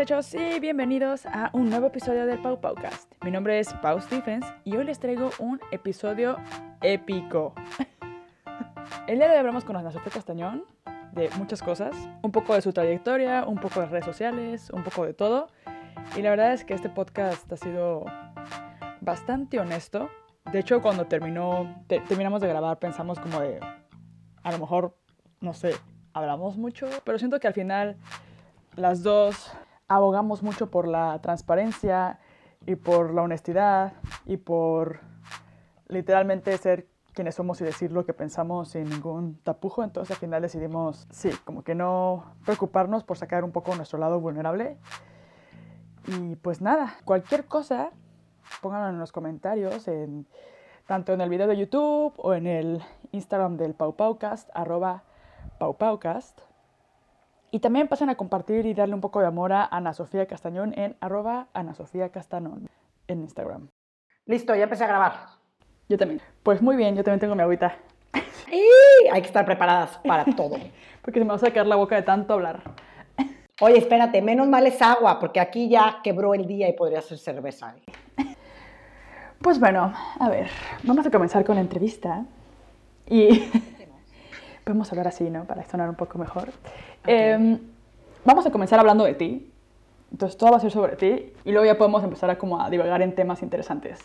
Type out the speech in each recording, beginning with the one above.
muchachos y bienvenidos a un nuevo episodio del Pau Paucast. Mi nombre es Pau Stephens y hoy les traigo un episodio épico. El día de hoy hablamos con Ana Sofía Castañón de muchas cosas, un poco de su trayectoria, un poco de redes sociales, un poco de todo. Y la verdad es que este podcast ha sido bastante honesto. De hecho, cuando terminó, terminamos de grabar pensamos como de, a lo mejor, no sé, hablamos mucho, pero siento que al final las dos abogamos mucho por la transparencia y por la honestidad y por literalmente ser quienes somos y decir lo que pensamos sin ningún tapujo. Entonces al final decidimos, sí, como que no preocuparnos por sacar un poco nuestro lado vulnerable. Y pues nada, cualquier cosa, pónganlo en los comentarios, en, tanto en el video de YouTube o en el Instagram del PauPaucast, arroba PauPaucast. Y también pasen a compartir y darle un poco de amor a Ana Sofía Castañón en arroba Ana Sofía Castañón en Instagram. Listo, ya empecé a grabar. Yo también. Pues muy bien, yo también tengo mi agüita. ¡Y! Hay que estar preparadas para todo. porque se me va a sacar la boca de tanto hablar. Oye, espérate, menos mal es agua, porque aquí ya quebró el día y podría ser cerveza. Pues bueno, a ver, vamos a comenzar con la entrevista. Y podemos hablar así, ¿no? Para sonar un poco mejor. Em, vamos a comenzar hablando de ti. Entonces todo va a ser sobre ti y luego ya podemos empezar a, como a divagar en temas interesantes.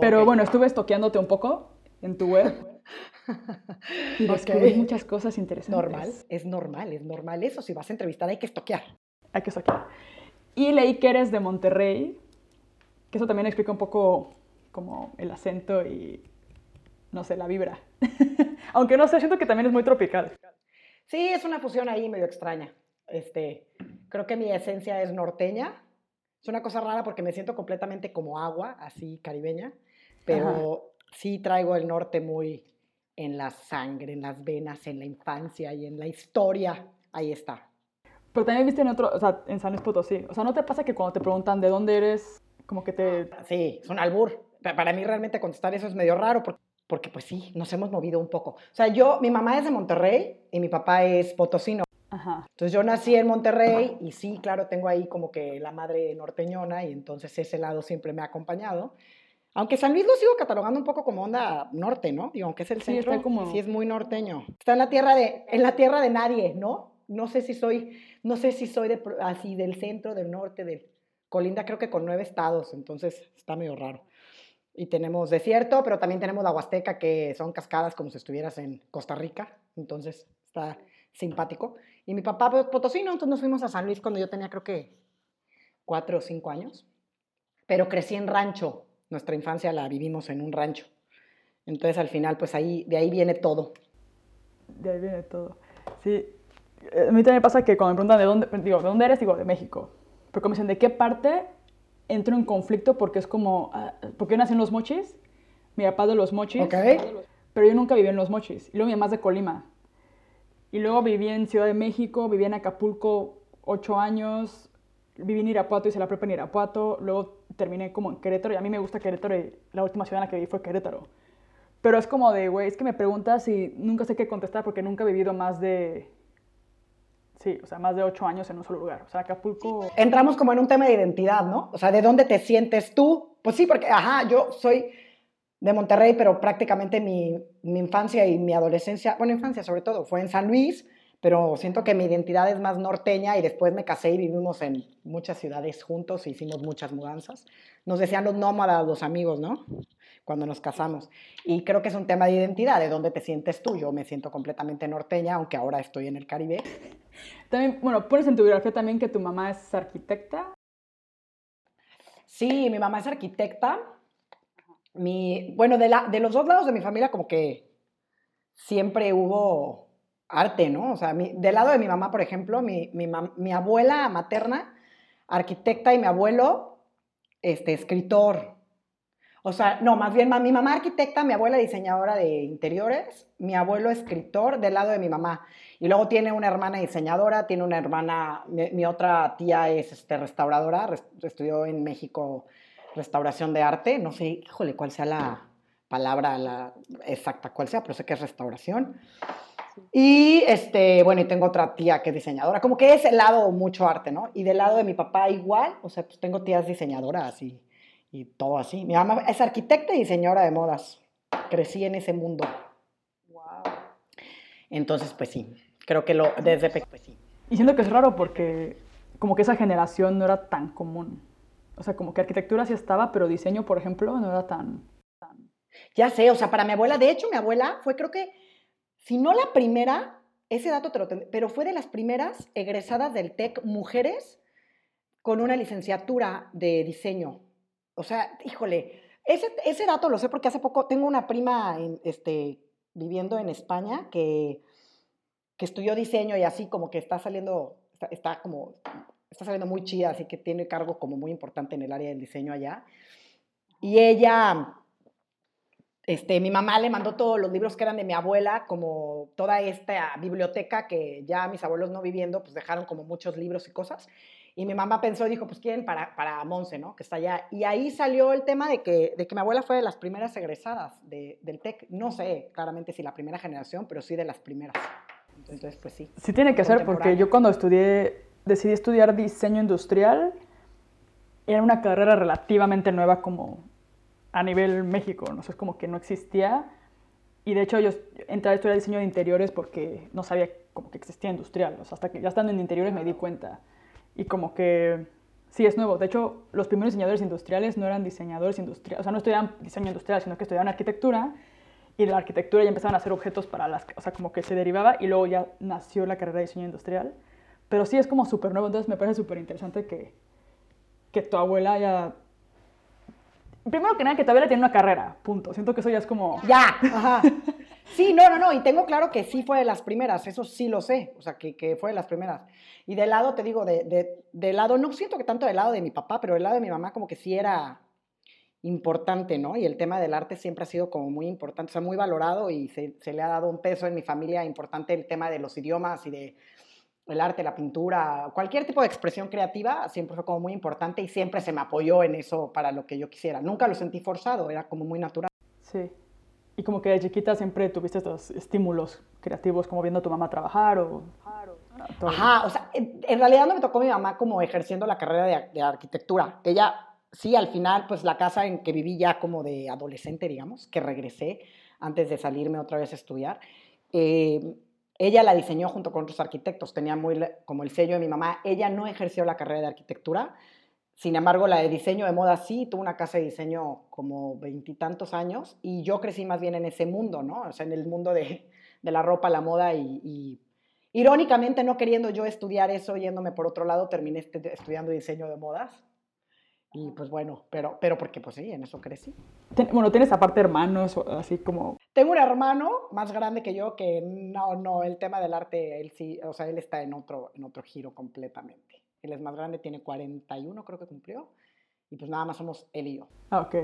Pero bueno, estuve estoqueándote un poco en tu web y descubrí muchas cosas interesantes. Normal, es normal, es normal eso. Si vas a entrevistar hay que estoquear. Hay que estoquear. Y leí que eres de Monterrey, que eso también explica un poco como el acento y, no sé, la vibra. Aunque no sé, siento que también es muy tropical. Sí, es una fusión ahí medio extraña. Este, creo que mi esencia es norteña. Es una cosa rara porque me siento completamente como agua, así caribeña, pero sí traigo el norte muy en la sangre, en las venas, en la infancia y en la historia. Ahí está. Pero también viste en otro, o sea, en San Luis Potosí. O sea, ¿no te pasa que cuando te preguntan de dónde eres, como que te... Sí, es un albur. Para mí realmente contestar eso es medio raro porque porque pues sí, nos hemos movido un poco. O sea, yo, mi mamá es de Monterrey y mi papá es potosino. Ajá. Entonces yo nací en Monterrey y sí, claro, tengo ahí como que la madre norteñona y entonces ese lado siempre me ha acompañado. Aunque San Luis lo sigo catalogando un poco como onda norte, ¿no? Digo, aunque es el centro, sí, como... sí es muy norteño. Está en la tierra de, en la tierra de nadie, ¿no? No sé si soy, no sé si soy de, así del centro, del norte, del colinda creo que con nueve estados, entonces está medio raro y tenemos desierto, pero también tenemos la Huasteca, que son cascadas como si estuvieras en Costa Rica, entonces está simpático. Y mi papá pues, potosino, entonces nos fuimos a San Luis cuando yo tenía creo que cuatro o cinco años, pero crecí en rancho, nuestra infancia la vivimos en un rancho. Entonces al final pues ahí, de ahí viene todo. De ahí viene todo. Sí, a mí también pasa que cuando me preguntan de dónde, digo, ¿de dónde eres? Digo, de México. Pero como dicen, ¿de qué parte? Entro en conflicto porque es como, ah, porque yo nací en Los Mochis, mi papá de Los Mochis, pero yo nunca viví en Los Mochis, y luego mi mamá es de Colima. Y luego viví en Ciudad de México, viví en Acapulco ocho años, viví en Irapuato, hice la prepa en Irapuato, luego terminé como en Querétaro, y a mí me gusta Querétaro, y la última ciudad en la que viví fue Querétaro. Pero es como de, güey, es que me preguntas y nunca sé qué contestar porque nunca he vivido más de Sí, o sea, más de ocho años en un solo lugar. O sea, Acapulco... Entramos como en un tema de identidad, ¿no? O sea, ¿de dónde te sientes tú? Pues sí, porque, ajá, yo soy de Monterrey, pero prácticamente mi, mi infancia y mi adolescencia, bueno, infancia sobre todo, fue en San Luis, pero siento que mi identidad es más norteña y después me casé y vivimos en muchas ciudades juntos e hicimos muchas mudanzas. Nos decían los nómadas, los amigos, ¿no? Cuando nos casamos. Y creo que es un tema de identidad, de dónde te sientes tú. Yo me siento completamente norteña, aunque ahora estoy en el Caribe. También, bueno, pones en tu biografía también que tu mamá es arquitecta. Sí, mi mamá es arquitecta. Mi, bueno, de, la, de los dos lados de mi familia como que siempre hubo arte, ¿no? O sea, del lado de mi mamá, por ejemplo, mi, mi, abuela materna, arquitecta, y mi abuelo, este, escritor. O sea, no, más bien mi mamá arquitecta, mi abuela diseñadora de interiores, mi abuelo escritor del lado de mi mamá. Y luego tiene una hermana diseñadora, tiene una hermana, mi, otra tía es este, restauradora, estudió en México restauración de arte, no sé, híjole, cuál sea la palabra la exacta, cuál sea, pero sé que es restauración. Y, este, bueno, y tengo otra tía que es diseñadora. Como que es el lado mucho arte, ¿no? Y del lado de mi papá igual, o sea, pues tengo tías diseñadoras y, y todo así. Mi mamá es arquitecta y diseñadora de modas. Crecí en ese mundo. Wow. Entonces, pues sí, creo que lo, desde pequeño, pues sí. Y siento que es raro porque como que esa generación no era tan común. O sea, como que arquitectura sí estaba, pero diseño, por ejemplo, no era tan... tan... Ya sé, o sea, para mi abuela, de hecho, mi abuela fue creo que si no la primera, ese dato te lo tendré, pero fue de las primeras egresadas del TEC mujeres con una licenciatura de diseño. O sea, híjole, ese, ese dato lo sé porque hace poco tengo una prima este, viviendo en España que, que estudió diseño y así como que está saliendo, está, está, como, está saliendo muy chida, así que tiene cargo como muy importante en el área del diseño allá. Y ella este, mi mamá le mandó todos los libros que eran de mi abuela, como toda esta biblioteca que ya mis abuelos no viviendo, pues dejaron como muchos libros y cosas. Y mi mamá pensó dijo, pues quieren para, para Monse, ¿no? Que está allá. Y ahí salió el tema de que, de que mi abuela fue de las primeras egresadas de, del TEC. No sé claramente si la primera generación, pero sí de las primeras. Entonces, pues sí. Sí tiene que ser, porque yo cuando estudié, decidí estudiar diseño industrial, era una carrera relativamente nueva como a nivel México, ¿no? sé, es como que no existía. Y de hecho yo entré a estudiar diseño de interiores porque no sabía como que existía industrial. O sea, hasta que ya estando en interiores me di cuenta. Y como que sí es nuevo. De hecho, los primeros diseñadores industriales no eran diseñadores industriales, o sea, no estudiaban diseño industrial, sino que estudiaban arquitectura. Y de la arquitectura ya empezaban a hacer objetos para las, o sea, como que se derivaba y luego ya nació la carrera de diseño industrial. Pero sí es como súper nuevo, entonces me parece súper interesante que, que tu abuela haya primero que nada, que todavía tiene una carrera, punto. Siento que eso ya es como... Ya, ajá. Sí, no, no, no, y tengo claro que sí fue de las primeras, eso sí lo sé, o sea, que, que fue de las primeras. Y del lado, te digo, de, de, del lado, no siento que tanto del lado de mi papá, pero del lado de mi mamá como que sí era importante, ¿no? Y el tema del arte siempre ha sido como muy importante, o sea, muy valorado y se, se le ha dado un peso en mi familia importante el tema de los idiomas y de el arte, la pintura, cualquier tipo de expresión creativa siempre fue como muy importante y siempre se me apoyó en eso para lo que yo quisiera. Nunca lo sentí forzado, era como muy natural. Sí. Y como que de chiquita siempre tuviste estos estímulos creativos, como viendo a tu mamá trabajar o... Ajá, o sea, en, realidad no me tocó mi mamá como ejerciendo la carrera de, de, arquitectura. Ella, sí, al final, pues la casa en que viví ya como de adolescente, digamos, que regresé antes de salirme otra vez a estudiar, eh, ella la diseñó junto con otros arquitectos, tenía muy como el sello de mi mamá. Ella no ejerció la carrera de arquitectura, sin embargo, la de diseño de moda sí, tuvo una casa de diseño como veintitantos años y yo crecí más bien en ese mundo, ¿no? O sea, en el mundo de, de la ropa, la moda y, y, irónicamente no queriendo yo estudiar eso, yéndome por otro lado, terminé estudiando diseño de modas. Y pues bueno, pero, pero porque pues sí, en eso crecí. Bueno, ¿tienes aparte hermanos, así como...? Tengo un hermano más grande que yo que no, no, el tema del arte, él sí, o sea, él está en otro, en otro giro completamente. Él es más grande, tiene 41 creo que cumplió, y pues nada más somos él y yo. Ah, ok.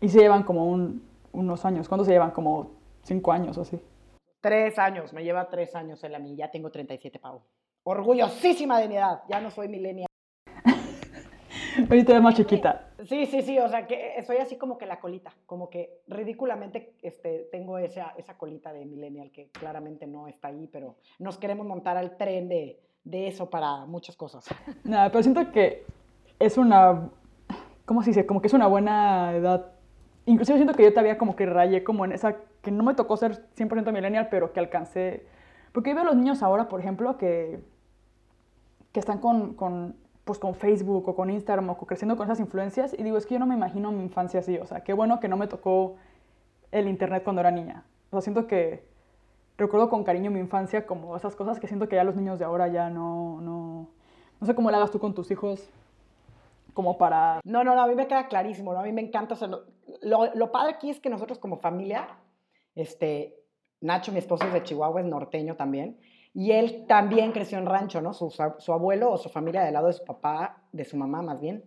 Y se llevan como un, unos años, ¿cuántos se llevan? Como cinco años o así. Tres años, me lleva tres años él a mí, ya tengo 37, Pau. Orgullosísima de mi edad, ya no soy milenia Ahorita es más chiquita. Sí, sí, sí, o sea, que soy así como que la colita, como que ridículamente este, tengo esa, esa colita de millennial que claramente no está ahí, pero nos queremos montar al tren de, de eso para muchas cosas. Nada, pero siento que es una, ¿cómo se dice? Como que es una buena edad. Inclusive siento que yo todavía como que rayé como en esa, que no me tocó ser 100% millennial, pero que alcancé, porque yo veo a los niños ahora, por ejemplo, que, que están con, con pues con Facebook o con Instagram o creciendo con esas influencias y digo, es que yo no me imagino mi infancia así, o sea, qué bueno que no me tocó el internet cuando era niña. O sea, siento que recuerdo con cariño mi infancia como esas cosas que siento que ya los niños de ahora ya no, no, no sé cómo lo hagas tú con tus hijos como para... No, no, no, a mí me queda clarísimo, ¿no? A mí me encanta, lo, lo, padre aquí es que nosotros como familia, este, Nacho, mi esposo es de Chihuahua, es norteño también, y él también creció en rancho, ¿no? Su, su, abuelo o su familia del lado de su papá, de su mamá más bien,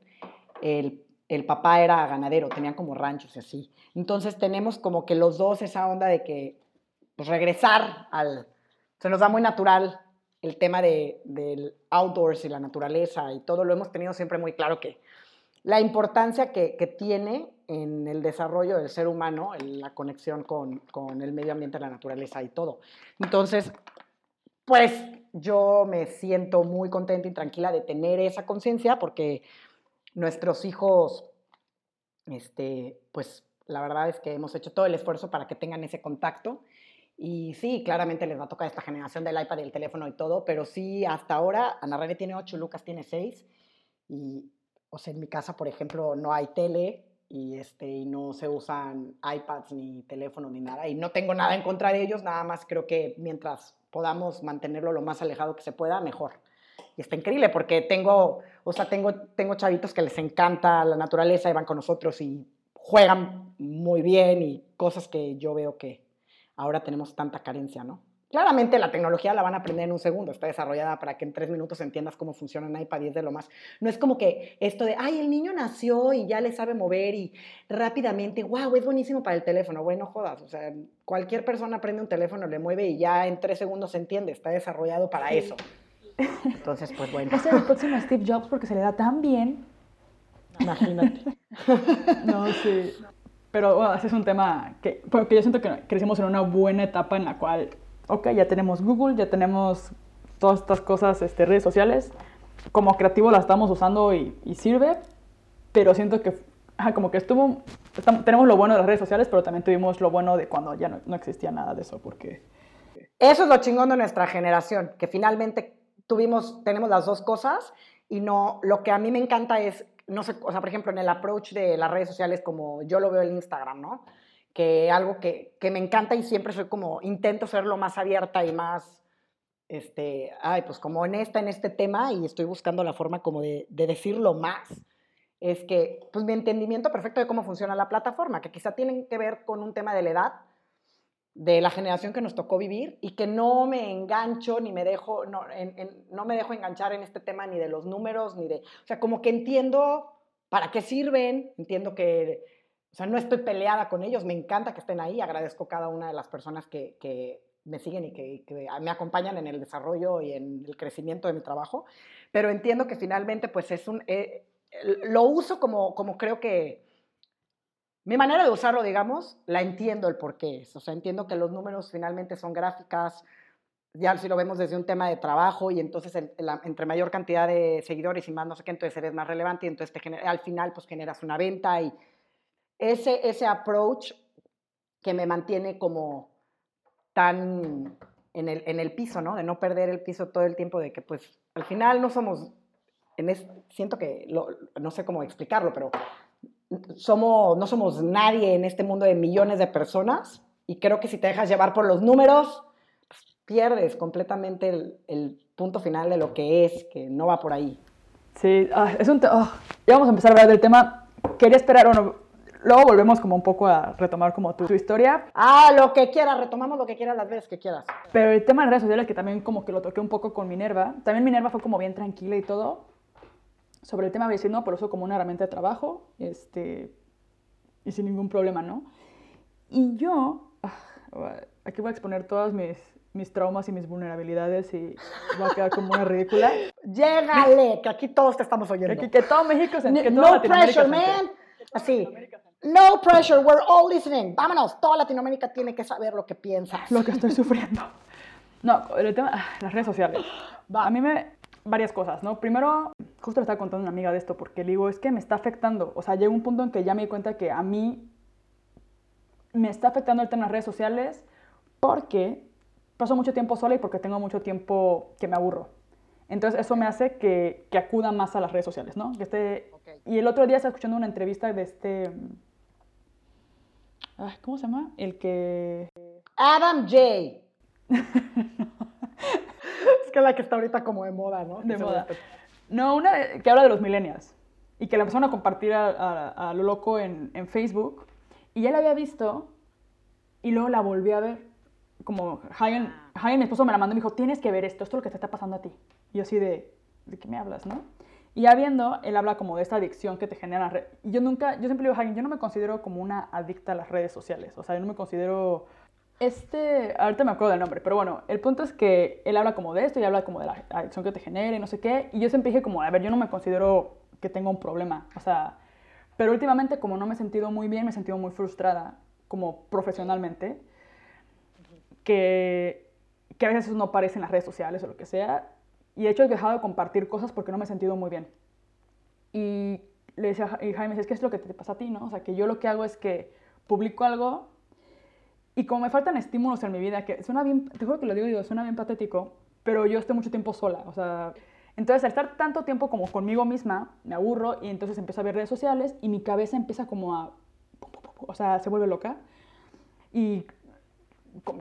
el, el papá era ganadero, tenían como ranchos y así. Entonces tenemos como que los dos esa onda de que pues, regresar al... Se nos da muy natural el tema de, del outdoors y la naturaleza y todo lo hemos tenido siempre muy claro que la importancia que, que, tiene en el desarrollo del ser humano, la conexión con, con el medio ambiente, la naturaleza y todo. Entonces, pues yo me siento muy contenta y tranquila de tener esa conciencia porque nuestros hijos, este, pues la verdad es que hemos hecho todo el esfuerzo para que tengan ese contacto. Y sí, claramente les va a tocar esta generación del iPad y el teléfono y todo, pero sí, hasta ahora, Ana René tiene 8, Lucas tiene 6. Y, o sea, en mi casa, por ejemplo, no hay tele y, este, y no se usan iPads ni teléfono ni nada. Y no tengo nada en contra de ellos, nada más creo que mientras podamos mantenerlo lo más alejado que se pueda, mejor. Y está increíble porque tengo, o sea, tengo, tengo chavitos que les encanta la naturaleza y van con nosotros y juegan muy bien y cosas que yo veo que ahora tenemos tanta carencia, ¿no? Claramente la tecnología la van a aprender en un segundo, está desarrollada para que en tres minutos entiendas cómo funciona un iPad y es de lo más. No es como que esto de, ay, el niño nació y ya le sabe mover y rápidamente, wow, es buenísimo para el teléfono. Bueno, jodas, o sea, cualquier persona aprende un teléfono, le mueve y ya en tres segundos se entiende, está desarrollado para eso. Entonces, pues bueno. Ese es el próximo Steve Jobs porque se le da tan bien. Imagínate. no, sí. Pero bueno, ese es un tema que, porque yo siento que crecimos en una buena etapa en la cual ok, ya tenemos Google, ya tenemos todas estas cosas, este, redes sociales, como creativo las estamos usando y, sirve, pero siento que como que estuvo, tenemos lo bueno de las redes sociales, pero también tuvimos lo bueno de cuando ya no, existía nada de eso, porque... Eso es lo chingón de nuestra generación, que finalmente tuvimos, tenemos las dos cosas y no, lo que a mí me encanta es, no sé, o sea, por ejemplo, en el approach de las redes sociales como yo lo veo en Instagram, ¿no? que algo que, que, me encanta y siempre soy como, intento ser lo más abierta y más, este, ay, pues como honesta en este tema y estoy buscando la forma como de, de decirlo más, es que, pues mi entendimiento perfecto de cómo funciona la plataforma, que quizá tienen que ver con un tema de la edad, de la generación que nos tocó vivir y que no me engancho ni me dejo, no, no me dejo enganchar en este tema ni de los números, ni de, o sea, como que entiendo para qué sirven, entiendo que o sea, no estoy peleada con ellos, me encanta que estén ahí, agradezco cada una de las personas que, que me siguen y que, que, me acompañan en el desarrollo y en el crecimiento de mi trabajo, pero entiendo que finalmente pues es un, eh, lo uso como, como creo que, mi manera de usarlo, digamos, la entiendo el por qué es, o sea, entiendo que los números finalmente son gráficas, ya si lo vemos desde un tema de trabajo y entonces entre mayor cantidad de seguidores y más no sé qué, entonces eres más relevante y entonces te al final pues generas una venta y ese, ese approach que me mantiene como tan en el, en el piso, ¿no? De no perder el piso todo el tiempo, de que pues al final no somos, en siento que, no sé cómo explicarlo, pero somos, no somos nadie en este mundo de millones de personas y creo que si te dejas llevar por los números, pues, pierdes completamente el, punto final de lo que es, que no va por ahí. Sí, ah, es un... Oh, ya vamos a empezar a hablar del tema. Quería esperar, o no, Luego volvemos como un poco a retomar como tu, historia. Ah, lo que quieras, retomamos lo que quieras las veces que quieras. Pero el tema de redes sociales que también como que lo toqué un poco con Minerva, también Minerva fue como bien tranquila y todo. Sobre el tema de decir, no, por eso como una herramienta de trabajo, este, y sin ningún problema, ¿no? Y yo, ah, aquí voy a exponer todas mis, mis traumas y mis vulnerabilidades y voy a quedar como una ridícula. Llégale, que aquí todos te estamos oyendo. Que, que todo México se que No pressure, man. Así. No pressure, we're all listening. Vámonos, toda Latinoamérica tiene que saber lo que piensas. Lo que estoy sufriendo. No, el tema, ah, las redes sociales. A mí me, varias cosas, ¿no? Primero, justo le estaba contando a una amiga de esto porque le digo, es que me está afectando. O sea, llegó un punto en que ya me di cuenta que a mí me está afectando el tema de las redes sociales porque paso mucho tiempo sola y porque tengo mucho tiempo que me aburro. Entonces eso me hace que, que acuda más a las redes sociales, ¿no? Que esté... Y el otro día estaba escuchando una entrevista de este... ¿Cómo se llama? El que... Adam J. es que la que está ahorita como de moda, ¿no? De moda. No, una que habla de los millennials y que la empezaron a compartir a, lo loco en, en, Facebook y ya la había visto y luego la volví a ver. Como Hagen, Hagen, mi esposo, me la mandó y me dijo, tienes que ver esto, esto es lo que te está pasando a ti. Y yo así de, ¿de qué me hablas, no? Y ya viendo, él habla como de esta adicción que te genera. Yo nunca, yo siempre digo, Hagen, yo no me considero como una adicta a las redes sociales. O sea, yo no me considero. Este, ahorita me acuerdo del nombre, pero bueno, el punto es que él habla como de esto y habla como de la adicción que te genera y no sé qué. Y yo siempre dije como, a ver, yo no me considero que tenga un problema. O sea, pero últimamente como no me he sentido muy bien, me he sentido muy frustrada como profesionalmente, que, que a veces eso no aparece en las redes sociales o lo que sea. Y de hecho he dejado de compartir cosas porque no me he sentido muy bien. Y le decía a Jaime, es que es lo que te pasa a ti, ¿no? O sea, que yo lo que hago es que publico algo y como me faltan estímulos en mi vida, que suena bien, te juro que lo digo, digo, suena bien patético, pero yo estoy mucho tiempo sola, o sea, entonces al estar tanto tiempo como conmigo misma, me aburro y entonces empiezo a ver redes sociales y mi cabeza empieza como a, o sea, se vuelve loca. Y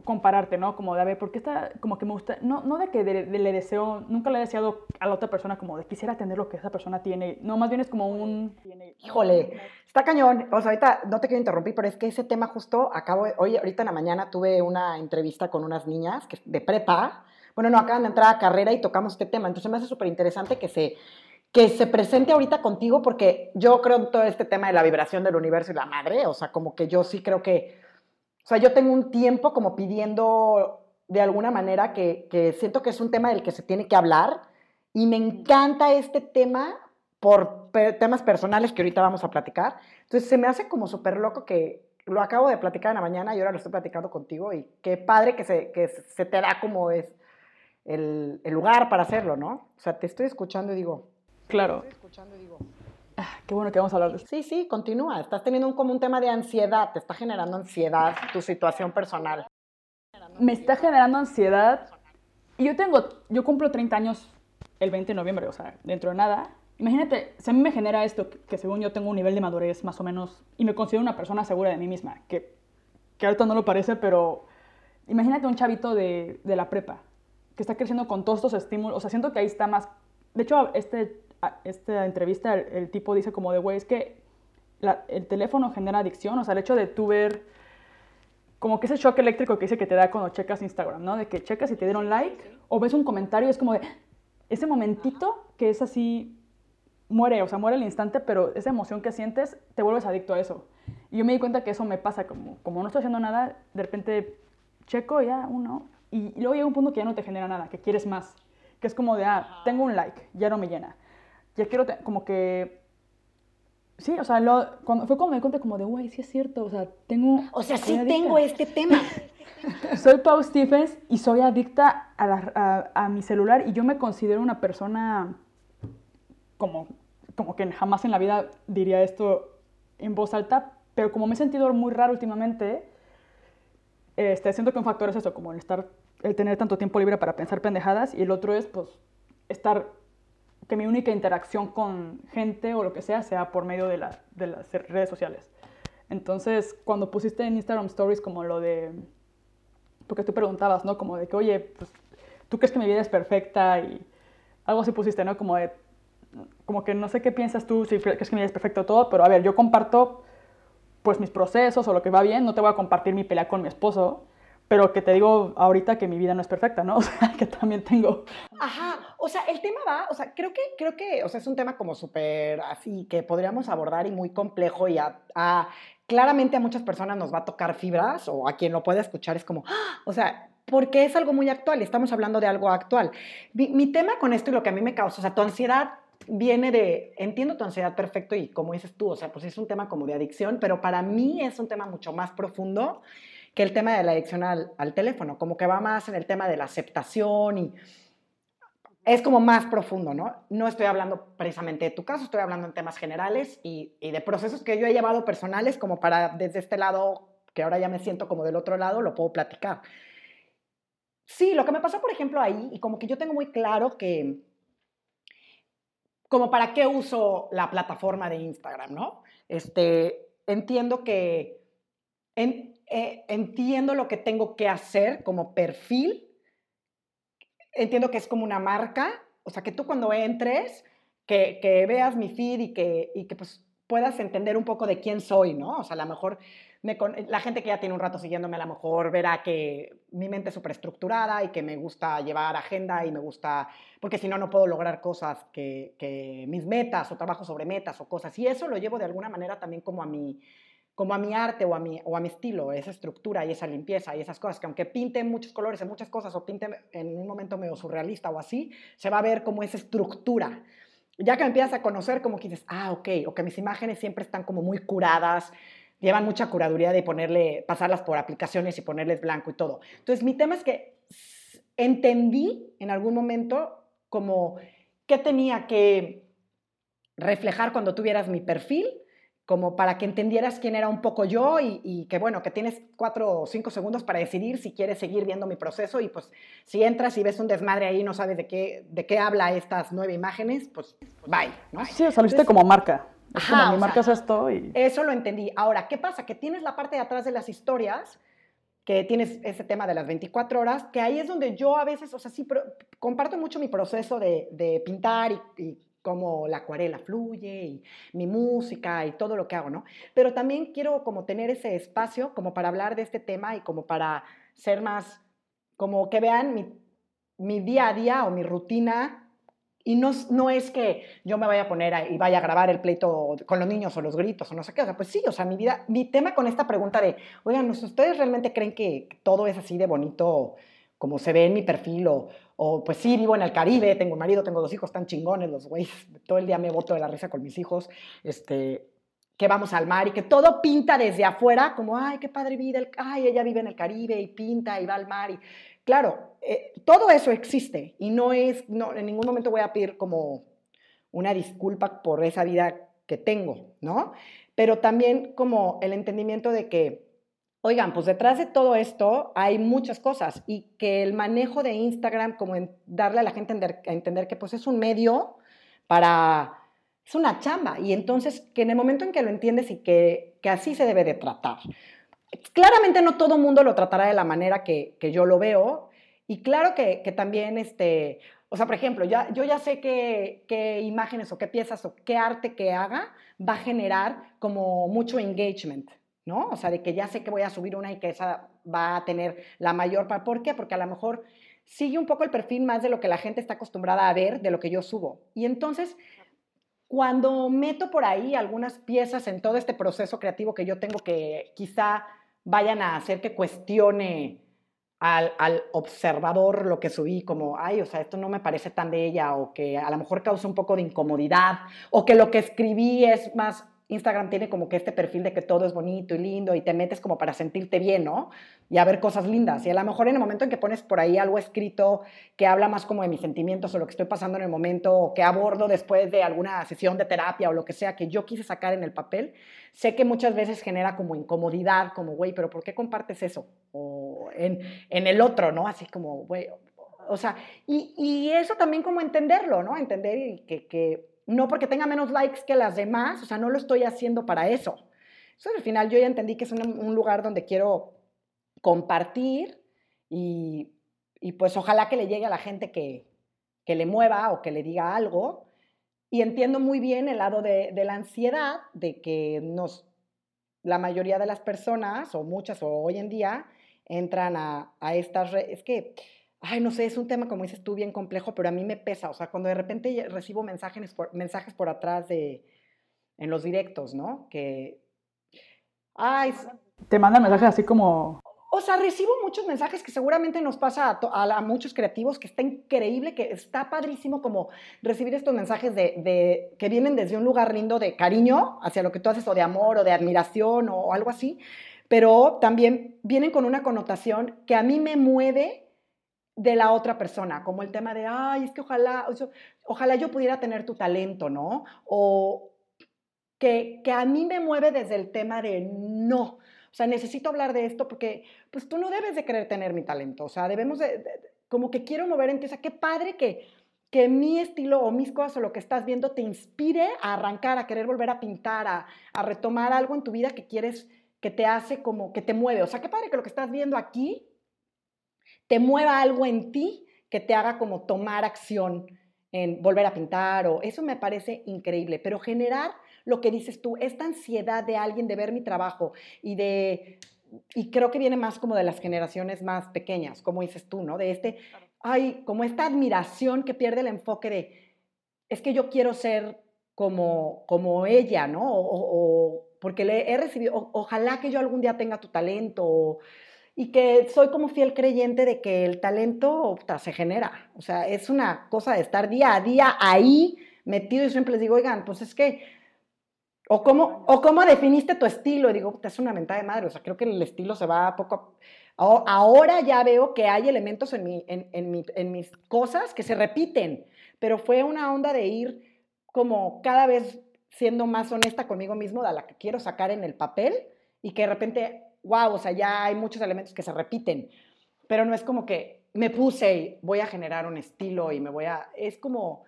compararte, ¿no? Como de, a ver, ¿por qué está, como que me gusta, no, no de que le deseo, nunca le he deseado a la otra persona como de quisiera tener lo que esa persona tiene, no, más bien es como un... Híjole, está cañón, o sea, ahorita no te quiero interrumpir, pero es que ese tema justo acabo, hoy, ahorita en la mañana tuve una entrevista con unas niñas que, de prepa, bueno, no, acaban de entrar a carrera y tocamos este tema, entonces me hace súper interesante que se que se presente ahorita contigo porque yo creo en todo este tema de la vibración del universo y la madre, o sea, como que yo sí creo que o sea, yo tengo un tiempo como pidiendo de alguna manera que, que siento que es un tema del que se tiene que hablar y me encanta este tema por temas personales que ahorita vamos a platicar. Entonces se me hace como súper loco que lo acabo de platicar en la mañana y ahora lo estoy platicando contigo y qué padre que se, que se te da como es el, el lugar para hacerlo, ¿no? O sea, te estoy escuchando y digo... Claro. Te estoy escuchando y digo... Ah, qué bueno que vamos a hablar de esto. Sí, sí, continúa. Estás teniendo un, como un tema de ansiedad, te está generando ansiedad tu situación personal. Me está generando ansiedad. Y yo tengo, yo cumplo 30 años el 20 de noviembre, o sea, dentro de nada. Imagínate, si a mí me genera esto, que, según yo tengo un nivel de madurez más o menos, y me considero una persona segura de mí misma, que, que ahorita no lo parece, pero imagínate un chavito de, de la prepa, que está creciendo con todos estos estímulos, o sea, siento que ahí está más... De hecho, este esta entrevista el, tipo dice como de, güey, es que el teléfono genera adicción, o sea, el hecho de tú ver como que ese shock eléctrico que dice que te da cuando checas Instagram, ¿no? De que checas y te dieron like o ves un comentario, es como de ese momentito que es así, muere, o sea, muere el instante, pero esa emoción que sientes, te vuelves adicto a eso. Y yo me di cuenta que eso me pasa, como, como no estoy haciendo nada, de repente checo ya uno, y, luego llega un punto que ya no te genera nada, que quieres más, que es como de, ah, tengo un like, ya no me llena ya quiero, como que, sí, o sea, lo, cuando, fue cuando me conté como de, güey, sí es cierto, o sea, tengo... O sea, sí tengo este tema. soy Pau Stephens y soy adicta a, a, mi celular y yo me considero una persona como, como que jamás en la vida diría esto en voz alta, pero como me he sentido muy raro últimamente, este, siento que un factor es eso, como el estar, el tener tanto tiempo libre para pensar pendejadas y el otro es, pues, estar que mi única interacción con gente o lo que sea sea por medio de, la, de las redes sociales. Entonces, cuando pusiste en Instagram Stories como lo de, porque tú preguntabas, ¿no? Como de que, oye, pues, tú crees que mi vida es perfecta y algo así pusiste, ¿no? Como de, como que no sé qué piensas tú, si crees que mi vida es perfecta o todo, pero a ver, yo comparto pues mis procesos o lo que va bien, no te voy a compartir mi pelea con mi esposo, pero que te digo ahorita que mi vida no es perfecta, ¿no? O sea, que también tengo... Ajá, o sea, el tema va, o sea, creo que, creo que, o sea, es un tema como súper así, que podríamos abordar y muy complejo y a, claramente a muchas personas nos va a tocar fibras o a quien lo pueda escuchar es como, ¡ah! o sea, porque es algo muy actual, estamos hablando de algo actual. Mi, mi tema con esto y lo que a mí me causa, o sea, tu ansiedad viene de, entiendo tu ansiedad perfecto y como dices tú, o sea, pues es un tema como de adicción, pero para mí es un tema mucho más profundo el tema de la adicción al, teléfono, como que va más en el tema de la aceptación y es como más profundo, ¿no? No estoy hablando precisamente de tu caso, estoy hablando en temas generales y, de procesos que yo he llevado personales como para desde este lado, que ahora ya me siento como del otro lado, lo puedo platicar. Sí, lo que me pasó, por ejemplo, ahí, y como que yo tengo muy claro que, como para qué uso la plataforma de Instagram, ¿no? Este, entiendo que en, eh, entiendo lo que tengo que hacer como perfil, entiendo que es como una marca, o sea, que tú cuando entres, que, que veas mi feed y que, y que pues puedas entender un poco de quién soy, ¿no? O sea, a lo mejor me, la gente que ya tiene un rato siguiéndome a lo mejor verá que mi mente es súper estructurada y que me gusta llevar agenda y me gusta, porque si no, no puedo lograr cosas que, que mis metas o trabajo sobre metas o cosas. Y eso lo llevo de alguna manera también como a mi, como a mi arte o a mi, o a mi estilo, esa estructura y esa limpieza y esas cosas, que aunque pinte muchos colores en muchas cosas o pinte en un momento medio surrealista o así, se va a ver como esa estructura. ya que me empiezas a conocer, como que dices, ah, ok, o que mis imágenes siempre están como muy curadas, llevan mucha curaduría de ponerle, pasarlas por aplicaciones y ponerles blanco y todo. Entonces, mi tema es que entendí en algún momento como qué tenía que reflejar cuando tuvieras mi perfil, como para que entendieras quién era un poco yo y, que bueno, que tienes cuatro o cinco segundos para decidir si quieres seguir viendo mi proceso y pues si entras y ves un desmadre ahí y no sabes de qué, de qué habla estas nueve imágenes, pues bye, ¿no? Sí, o sea, como marca. Es mi marca es esto y... Eso lo entendí. Ahora, ¿qué pasa? Que tienes la parte de atrás de las historias, que tienes ese tema de las 24 horas, que ahí es donde yo a veces, o sea, sí, comparto mucho mi proceso de, de pintar y, y cómo la acuarela fluye y mi música y todo lo que hago, ¿no? Pero también quiero como tener ese espacio como para hablar de este tema y como para ser más, como que vean mi, mi día a día o mi rutina y no, no, es que yo me vaya a poner y vaya a grabar el pleito con los niños o los gritos o no sé qué. O sea, pues sí, o sea, mi vida, mi tema con esta pregunta de, oigan, ¿ustedes realmente creen que todo es así de bonito como se ve en mi perfil o, o pues sí, vivo en el Caribe, tengo un marido, tengo dos hijos tan chingones, los güeyes, todo el día me boto de la risa con mis hijos, este, que vamos al mar y que todo pinta desde afuera, como, ay, qué padre vida, ay, ella vive en el Caribe y pinta y va al mar. Y, claro, eh, todo eso existe y no es, no, en ningún momento voy a pedir como una disculpa por esa vida que tengo, ¿no? Pero también como el entendimiento de que Oigan, pues detrás de todo esto hay muchas cosas y que el manejo de Instagram, como darle a la gente a entender que pues es un medio para, es una chamba y entonces que en el momento en que lo entiendes y que, que así se debe de tratar. Claramente no todo mundo lo tratará de la manera que, que yo lo veo y claro que, que, también, este, o sea, por ejemplo, ya, yo ya sé qué, qué imágenes o qué piezas o qué arte que haga va a generar como mucho engagement. ¿No? O sea, de que ya sé que voy a subir una y que esa va a tener la mayor... ¿Por qué? Porque a lo mejor sigue un poco el perfil más de lo que la gente está acostumbrada a ver, de lo que yo subo. Y entonces, cuando meto por ahí algunas piezas en todo este proceso creativo que yo tengo que quizá vayan a hacer que cuestione al, al, observador lo que subí, como, ay, o sea, esto no me parece tan de ella, o que a lo mejor causa un poco de incomodidad, o que lo que escribí es más Instagram tiene como que este perfil de que todo es bonito y lindo y te metes como para sentirte bien, ¿no? Y a ver cosas lindas. Y a lo mejor en el momento en que pones por ahí algo escrito que habla más como de mis sentimientos o lo que estoy pasando en el momento o que abordo después de alguna sesión de terapia o lo que sea que yo quise sacar en el papel, sé que muchas veces genera como incomodidad, como, güey, pero ¿por qué compartes eso? O en, en el otro, ¿no? Así como, güey, o sea, y, y, eso también como entenderlo, ¿no? Entender que, que no porque tenga menos likes que las demás, o sea, no lo estoy haciendo para eso. Entonces, al final yo ya entendí que es un, lugar donde quiero compartir y, pues ojalá que le llegue a la gente que, le mueva o que le diga algo. Y entiendo muy bien el lado de, la ansiedad, de que nos, la mayoría de las personas, o muchas, o hoy en día, entran a, a estas redes. Es que ay, no sé, es un tema, como dices tú, bien complejo, pero a mí me pesa. O sea, cuando de repente recibo mensajes por, mensajes por atrás de, en los directos, ¿no? Que, ay... Te mandan mensajes así como... O sea, recibo muchos mensajes que seguramente nos pasa a, muchos creativos, que está increíble, que está padrísimo como recibir estos mensajes de, de, que vienen desde un lugar lindo de cariño hacia lo que tú haces, o de amor, o de admiración, o algo así, pero también vienen con una connotación que a mí me mueve de la otra persona, como el tema de, ay, es que ojalá, ojalá yo pudiera tener tu talento, ¿no? O que, que a mí me mueve desde el tema de no, o sea, necesito hablar de esto porque, pues tú no debes de querer tener mi talento, o sea, debemos de, como que quiero mover en ti, o sea, qué padre que, que mi estilo o mis cosas o lo que estás viendo te inspire a arrancar, a querer volver a pintar, a, a retomar algo en tu vida que quieres, que te hace como, que te mueve, o sea, qué padre que lo que estás viendo aquí te mueva algo en ti que te haga como tomar acción en volver a pintar o eso me parece increíble, pero generar lo que dices tú, esta ansiedad de alguien de ver mi trabajo y de y creo que viene más como de las generaciones más pequeñas, como dices tú, ¿no? De este ay, como esta admiración que pierde el enfoque de es que yo quiero ser como como ella, ¿no? O, porque le he recibido ojalá que yo algún día tenga tu talento o, y que soy como fiel creyente de que el talento se genera. O sea, es una cosa de estar día a día ahí metido y siempre les digo, oigan, pues es que, o cómo, o cómo definiste tu estilo. Y digo, es una mentada de madre, o sea, creo que el estilo se va poco a... Ahora ya veo que hay elementos en, mi, en, en, en mis cosas que se repiten, pero fue una onda de ir como cada vez siendo más honesta conmigo mismo de la que quiero sacar en el papel y que de repente, wow, o sea, ya hay muchos elementos que se repiten, pero no es como que me puse y voy a generar un estilo y me voy a, es como,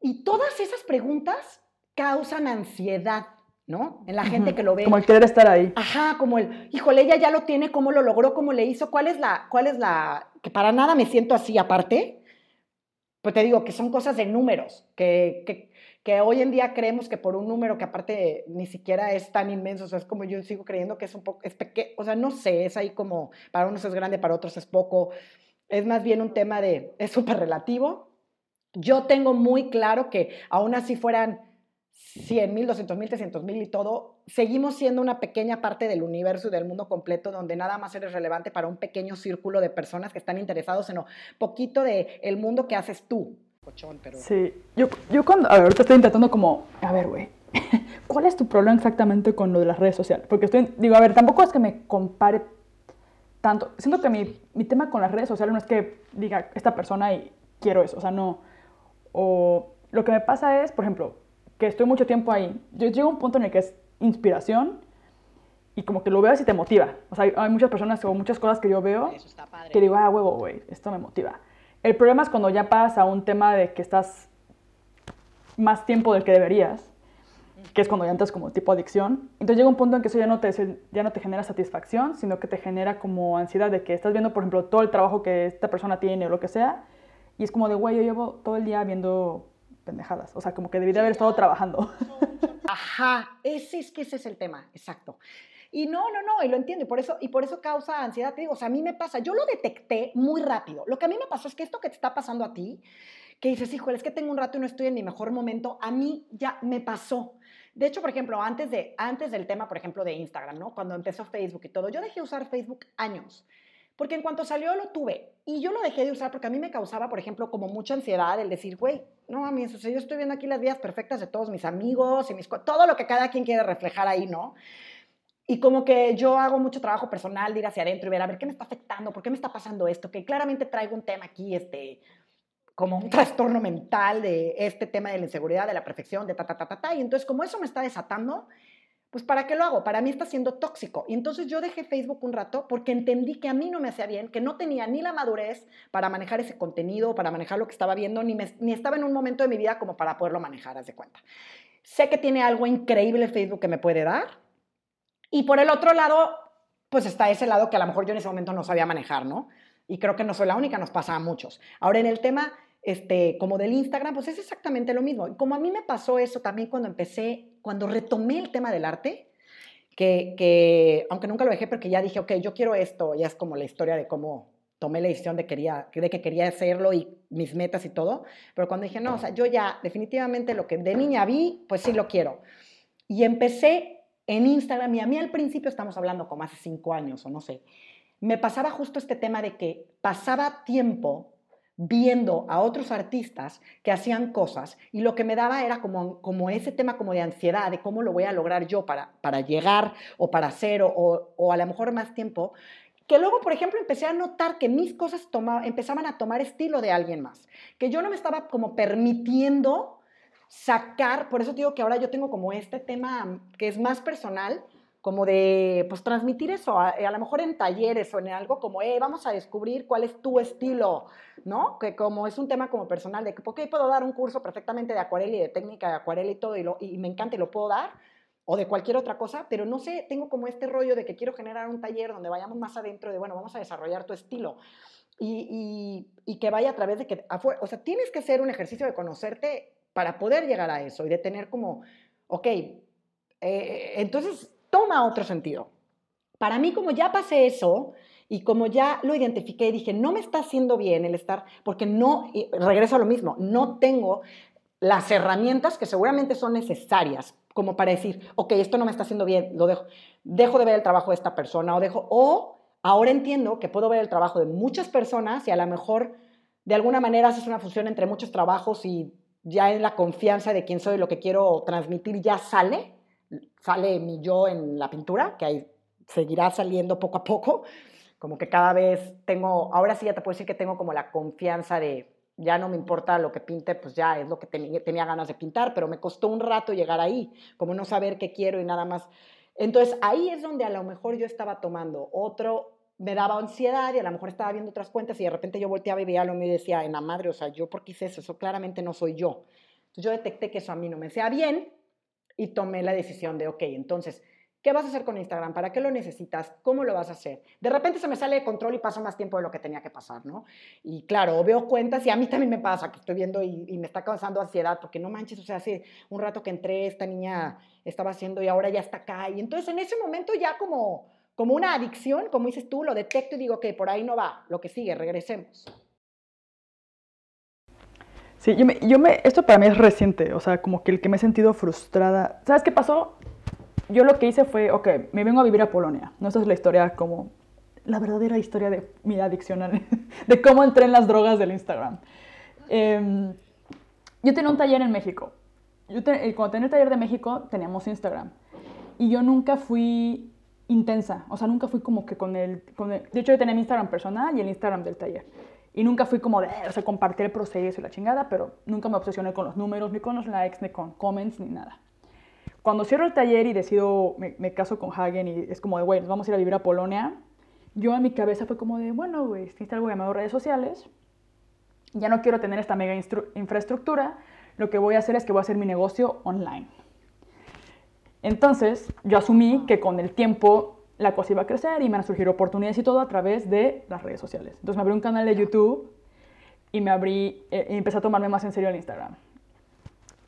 y todas esas preguntas causan ansiedad, ¿no? En la gente que lo ve. Como el querer estar ahí. Ajá, como el, híjole, ella ya lo tiene, ¿cómo lo logró? ¿Cómo le hizo? ¿Cuál es la, cuál es la, que para nada me siento así aparte? Pues te digo que son cosas de números, que, que, que hoy en día creemos que por un número que aparte ni siquiera es tan inmenso, o sea, es como yo sigo creyendo que es un poco, es pequeño, o sea, no sé, es ahí como, para unos es grande, para otros es poco, es más bien un tema de, es súper relativo. Yo tengo muy claro que aún así fueran 100 mil, 200 mil, 300 mil y todo, seguimos siendo una pequeña parte del universo y del mundo completo donde nada más eres relevante para un pequeño círculo de personas que están interesados en lo poquito del el mundo que haces tú, Sí, yo, yo cuando, a ver, ahorita estoy intentando como, a ver, güey, ¿cuál es tu problema exactamente con lo de las redes sociales? Porque estoy, digo, a ver, tampoco es que me compare tanto, siento que mi, mi tema con las redes sociales no es que diga esta persona y quiero eso, o sea, no, o lo que me pasa es, por ejemplo, que estoy mucho tiempo ahí, yo llego a un punto en el que es inspiración y como que lo veo y te motiva. O sea, hay, muchas personas o muchas cosas que yo veo que digo, ah, huevo, güey, esto me motiva. El problema es cuando ya pasa a un tema de que estás más tiempo del que deberías, que es cuando ya entras como tipo adicción. Entonces llega un punto en que eso ya no, te, ya no te genera satisfacción, sino que te genera como ansiedad de que estás viendo, por ejemplo, todo el trabajo que esta persona tiene o lo que sea, y es como de, güey, yo llevo todo el día viendo pendejadas. O sea, como que debí de haber estado trabajando. Ajá, ese es que ese es el tema, exacto. Y no, no, no, y lo entiendo, y por eso, y por eso causa ansiedad. Te digo, o sea, a mí me pasa, yo lo detecté muy rápido. Lo que a mí me pasó es que esto que te está pasando a ti, que dices, híjole, es que tengo un rato y no estoy en mi mejor momento, a mí ya me pasó. De hecho, por ejemplo, antes, de, antes del tema, por ejemplo, de Instagram, ¿no? Cuando empezó Facebook y todo, yo dejé de usar Facebook años. Porque en cuanto salió lo tuve. Y yo lo dejé de usar porque a mí me causaba, por ejemplo, como mucha ansiedad el decir, güey, no a mí, o sea, yo estoy viendo aquí las vidas perfectas de todos mis amigos y mis, todo lo que cada quien quiere reflejar ahí, ¿no? Y como que yo hago mucho trabajo personal de ir hacia adentro y ver a ver qué me está afectando, por qué me está pasando esto, que claramente traigo un tema aquí, este, como un trastorno mental de este tema de la inseguridad, de la perfección, de ta, ta, ta, ta, ta. Y entonces como eso me está desatando, pues ¿para qué lo hago? Para mí está siendo tóxico. Y entonces yo dejé Facebook un rato porque entendí que a mí no me hacía bien, que no tenía ni la madurez para manejar ese contenido, para manejar lo que estaba viendo, ni, ni estaba en un momento de mi vida como para poderlo manejar, haz de cuenta. Sé que tiene algo increíble Facebook que me puede dar, y por el otro lado, pues está ese lado que a lo mejor yo en ese momento no sabía manejar, ¿no? Y creo que no soy la única, nos pasa a muchos. Ahora en el tema este, como del Instagram, pues es exactamente lo mismo. Como a mí me pasó eso también cuando empecé, cuando retomé el tema del arte, que, que aunque nunca lo dejé porque ya dije, ok, yo quiero esto, ya es como la historia de cómo tomé la decisión de, quería, de que quería hacerlo y mis metas y todo, pero cuando dije, no, o sea, yo ya definitivamente lo que de niña vi, pues sí lo quiero. Y empecé en Instagram, y a mí al principio estamos hablando como hace cinco años o no sé, me pasaba justo este tema de que pasaba tiempo viendo a otros artistas que hacían cosas y lo que me daba era como, como ese tema como de ansiedad, de cómo lo voy a lograr yo para, para llegar o para hacer o, o, a lo mejor más tiempo, que luego, por ejemplo, empecé a notar que mis cosas empezaban a tomar estilo de alguien más, que yo no me estaba como permitiendo sacar, por eso digo que ahora yo tengo como este tema que es más personal, como de pues transmitir eso, a, a, lo mejor en talleres o en algo como, eh, vamos a descubrir cuál es tu estilo, ¿no? Que como es un tema como personal, de que, porque puedo dar un curso perfectamente de acuarela y de técnica de acuarela y todo, y, lo, y me encanta y lo puedo dar, o de cualquier otra cosa, pero no sé, tengo como este rollo de que quiero generar un taller donde vayamos más adentro de, bueno, vamos a desarrollar tu estilo. Y, y, y que vaya a través de que, afuera, o sea, tienes que hacer un ejercicio de conocerte para poder llegar a eso y de tener como, ok, eh, entonces toma otro sentido. Para mí, como ya pasé eso y como ya lo identifiqué, dije, no me está haciendo bien el estar, porque no, regreso a lo mismo, no tengo las herramientas que seguramente son necesarias como para decir, ok, esto no me está haciendo bien, lo dejo, dejo de ver el trabajo de esta persona o dejo, o ahora entiendo que puedo ver el trabajo de muchas personas y a lo mejor de alguna manera haces una fusión entre muchos trabajos y ya en la confianza de quién soy, lo que quiero transmitir, ya sale, sale mi yo en la pintura, que ahí seguirá saliendo poco a poco, como que cada vez tengo, ahora sí ya te puedo decir que tengo como la confianza de, ya no me importa lo que pinte, pues ya es lo que tenía ganas de pintar, pero me costó un rato llegar ahí, como no saber qué quiero y nada más. Entonces ahí es donde a lo mejor yo estaba tomando otro, me daba ansiedad y a lo mejor estaba viendo otras cuentas y de repente yo volteaba y veía lo mío y decía, en la madre, o sea, yo por qué hice eso, eso claramente no soy yo. Entonces yo detecté que eso a mí no me hacía bien y tomé la decisión de, ok, entonces ¿Qué vas a hacer con Instagram? ¿Para qué lo necesitas? ¿Cómo lo vas a hacer? De repente se me sale de control y paso más tiempo de lo que tenía que pasar, ¿no? Y claro, veo cuentas y a mí también me pasa que estoy viendo y, me está causando ansiedad porque no manches, o sea, hace un rato que entré, esta niña estaba haciendo y ahora ya está acá. Y entonces en ese momento ya como, como una adicción, como dices tú, lo detecto y digo que por ahí no va, lo que sigue, regresemos. Sí, yo me, yo me, esto para mí es reciente, o sea, como que el que me he sentido frustrada. ¿Sabes qué pasó? yo lo que hice fue, ok, me vengo a vivir a Polonia. No, esa es la historia como, la verdadera historia de mi adicción, de cómo entré en las drogas del Instagram. Em, yo tenía un taller en México. Yo eh, cuando tenía el taller de México, teníamos Instagram. Y yo nunca fui intensa, o sea, nunca fui como que con el, con De hecho, yo tenía mi Instagram personal y el Instagram del taller. Y nunca fui como de, o sea, compartir el proceso y la chingada, pero nunca me obsesioné con los números, ni con los likes, ni con comments, ni nada. Cuando cierro el taller y decido, me, caso con Hagen y es como de, güey, vamos a ir a vivir a Polonia, yo en mi cabeza fue como de, bueno, güey, existe algo llamado redes sociales, ya no quiero tener esta mega infraestructura, lo que voy a hacer es que voy a hacer mi negocio online. Entonces, yo asumí que con el tiempo la cosa iba a crecer y me van a surgir oportunidades y todo a través de las redes sociales. Entonces me abrí un canal de YouTube y me abrí, eh, y empecé a tomarme más en serio el Instagram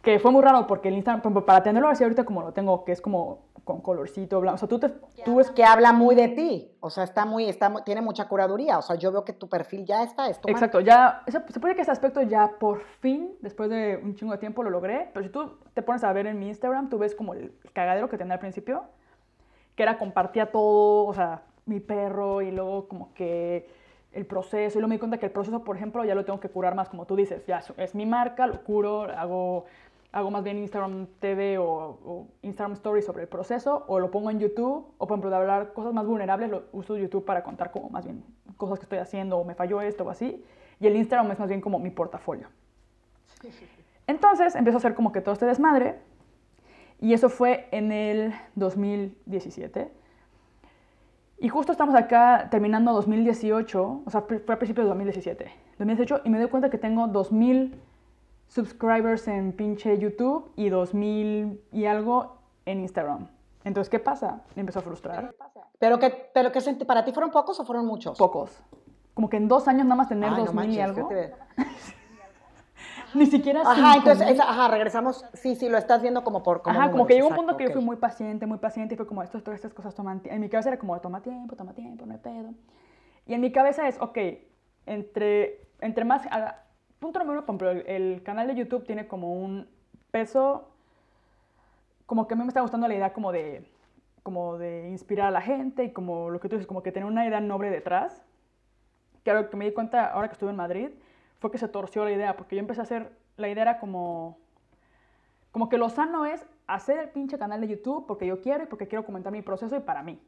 que fue muy raro porque el Instagram, para tenerlo así ahorita como lo tengo, que es como con colorcito blanco, o sea, tú, te, tú ves que habla muy de ti, o sea, está muy, está, tiene mucha curaduría, o sea, yo veo que tu perfil ya está, esto Exacto, ya, se, puede que ese aspecto ya por fin, después de un chingo de tiempo lo logré, pero si tú te pones a ver en mi Instagram, tú ves como el cagadero que tenía al principio, que era compartía todo, o sea, mi perro y luego como que el proceso, y luego me di cuenta que el proceso, por ejemplo, ya lo tengo que curar más, como tú dices, ya es mi marca, lo curo, hago hago más bien Instagram TV o, Instagram Stories sobre el proceso, o lo pongo en YouTube, o por ejemplo de hablar cosas más vulnerables, lo uso YouTube para contar como más bien cosas que estoy haciendo, o me falló esto o así, y el Instagram es más bien como mi portafolio. Entonces empiezo a hacer como que todo este desmadre, y eso fue en el 2017. Y justo estamos acá terminando 2018, o sea, fue a principios de 2017, 2018, y me doy cuenta que tengo 2000 subscribers en pinche YouTube y 2000 y algo en Instagram. Entonces, ¿qué pasa? Me empezó a frustrar. ¿Pero que, pero que para ti fueron pocos o fueron muchos? Pocos. Como que en dos años nada más tener 2000 y algo. Ni siquiera Ajá, entonces, ajá, regresamos. Sí, sí, lo estás viendo como por. Como ajá, como que llegó un punto que yo fui muy paciente, muy paciente y fue como, esto, todas estas cosas toman tiempo. En mi cabeza era como, toma tiempo, toma tiempo, no hay pedo. Y en mi cabeza es, ok, entre, entre más punto número uno, por ejemplo, el, canal de YouTube tiene como un peso, como que a mí me está gustando la idea como de, como de inspirar a la gente y como lo que tú dices, como que tener una idea noble detrás. Que algo que me di cuenta ahora que estuve en Madrid fue que se torció la idea, porque yo empecé a hacer, la idea era como, como que lo sano es hacer el pinche canal de YouTube porque yo quiero y porque quiero comentar mi proceso y para mí.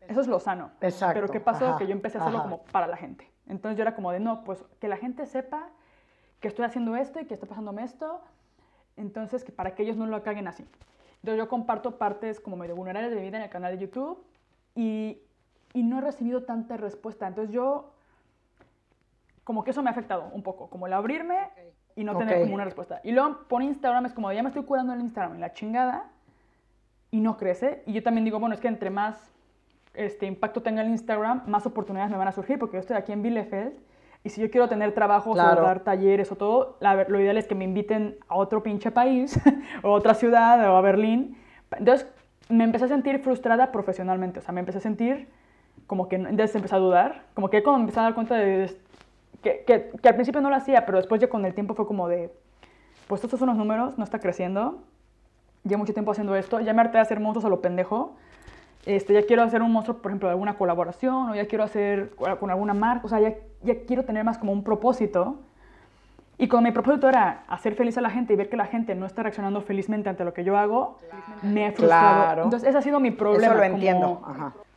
Eso es lo sano. Exacto. Pero ¿qué pasó? que yo empecé a hacerlo como para la gente. Entonces yo era como de, no, pues que la gente sepa que estoy haciendo esto y que está pasándome esto, entonces que para que ellos no lo caguen así. Entonces yo comparto partes como medio vulnerables de mi vida en el canal de YouTube y, y no he recibido tanta respuesta. Entonces yo, como que eso me ha afectado un poco, como el abrirme y no tener como una respuesta. Y luego por Instagram es como, ya me estoy curando en Instagram en la chingada y no crece. Y yo también digo, bueno, es que entre más este impacto tenga el Instagram, más oportunidades me van a surgir, porque yo estoy aquí en Bielefeld y si yo quiero tener trabajos o dar talleres o todo, lo ideal es que me inviten a otro pinche país, o a otra ciudad, o a Berlín. Entonces me empecé a sentir frustrada profesionalmente, o sea, me empecé a sentir como que entonces empecé a dudar, como que me empecé a dar cuenta de que, que, que, al principio no lo hacía, pero después ya con el tiempo fue como de, pues estos son los números, no está creciendo, llevo mucho tiempo haciendo esto, ya me harté de hacer monstruos a lo pendejo, este, ya quiero hacer un monstruo, por ejemplo, de alguna colaboración, o ya quiero hacer con alguna marca, o sea, ya, ya quiero tener más como un propósito. Y cuando mi propósito era hacer feliz a la gente y ver que la gente no está reaccionando felizmente ante lo que yo hago, me he frustrado. Entonces, ese ha sido mi problema. Eso lo entiendo.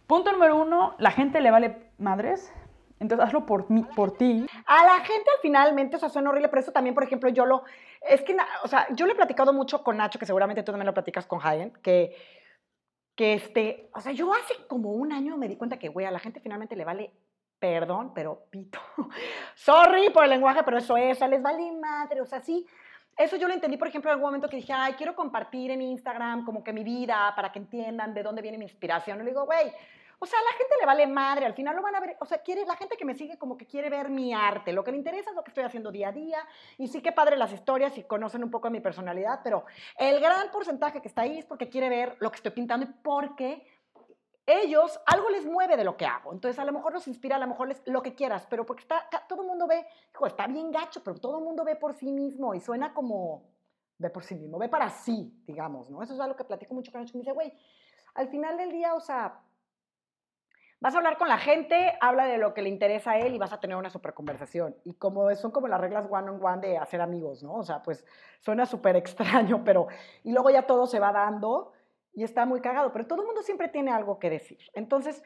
Punto número uno, la gente le vale madres. Entonces, hazlo por, mí, por ti. A la gente al finalmente, o sea, suena horrible, pero eso también, por ejemplo, yo lo... Es que, o sea, yo lo he platicado mucho con Nacho, que seguramente tú también lo platicas con Hayen, que, que este... O sea, yo hace como un año me di cuenta que, güey, a la gente finalmente le vale perdón, pero pito. Sorry por el lenguaje, pero eso es, les vale madre, o sea, sí. Eso yo lo entendí, por ejemplo, en algún momento que dije, ay, quiero compartir en Instagram como que mi vida para que entiendan de dónde viene mi inspiración. Y le digo, güey, o sea, a la gente le vale madre, al final lo van a ver, o sea, quiere, la gente que me sigue como que quiere ver mi arte, lo que le interesa es lo que estoy haciendo día a día, y sí que padre las historias y conocen un poco de mi personalidad, pero el gran porcentaje que está ahí es porque quiere ver lo que estoy pintando y porque ellos, algo les mueve de lo que hago. Entonces, a lo mejor los inspira, a lo mejor les, lo que quieras, pero porque está, todo el mundo ve, hijo, está bien gacho, pero todo el mundo ve por sí mismo y suena como, ve por sí mismo, ve para sí, digamos, ¿no? Eso es algo que platico mucho con ellos, me dice, güey, al final del día, o sea, vas a hablar con la gente, habla de lo que le interesa a él y vas a tener una super conversación. Y como son como las reglas one on one de hacer amigos, ¿no? O sea, pues suena súper extraño, pero, y luego ya todo se va dando y está muy cagado, pero todo el mundo siempre tiene algo que decir. Entonces,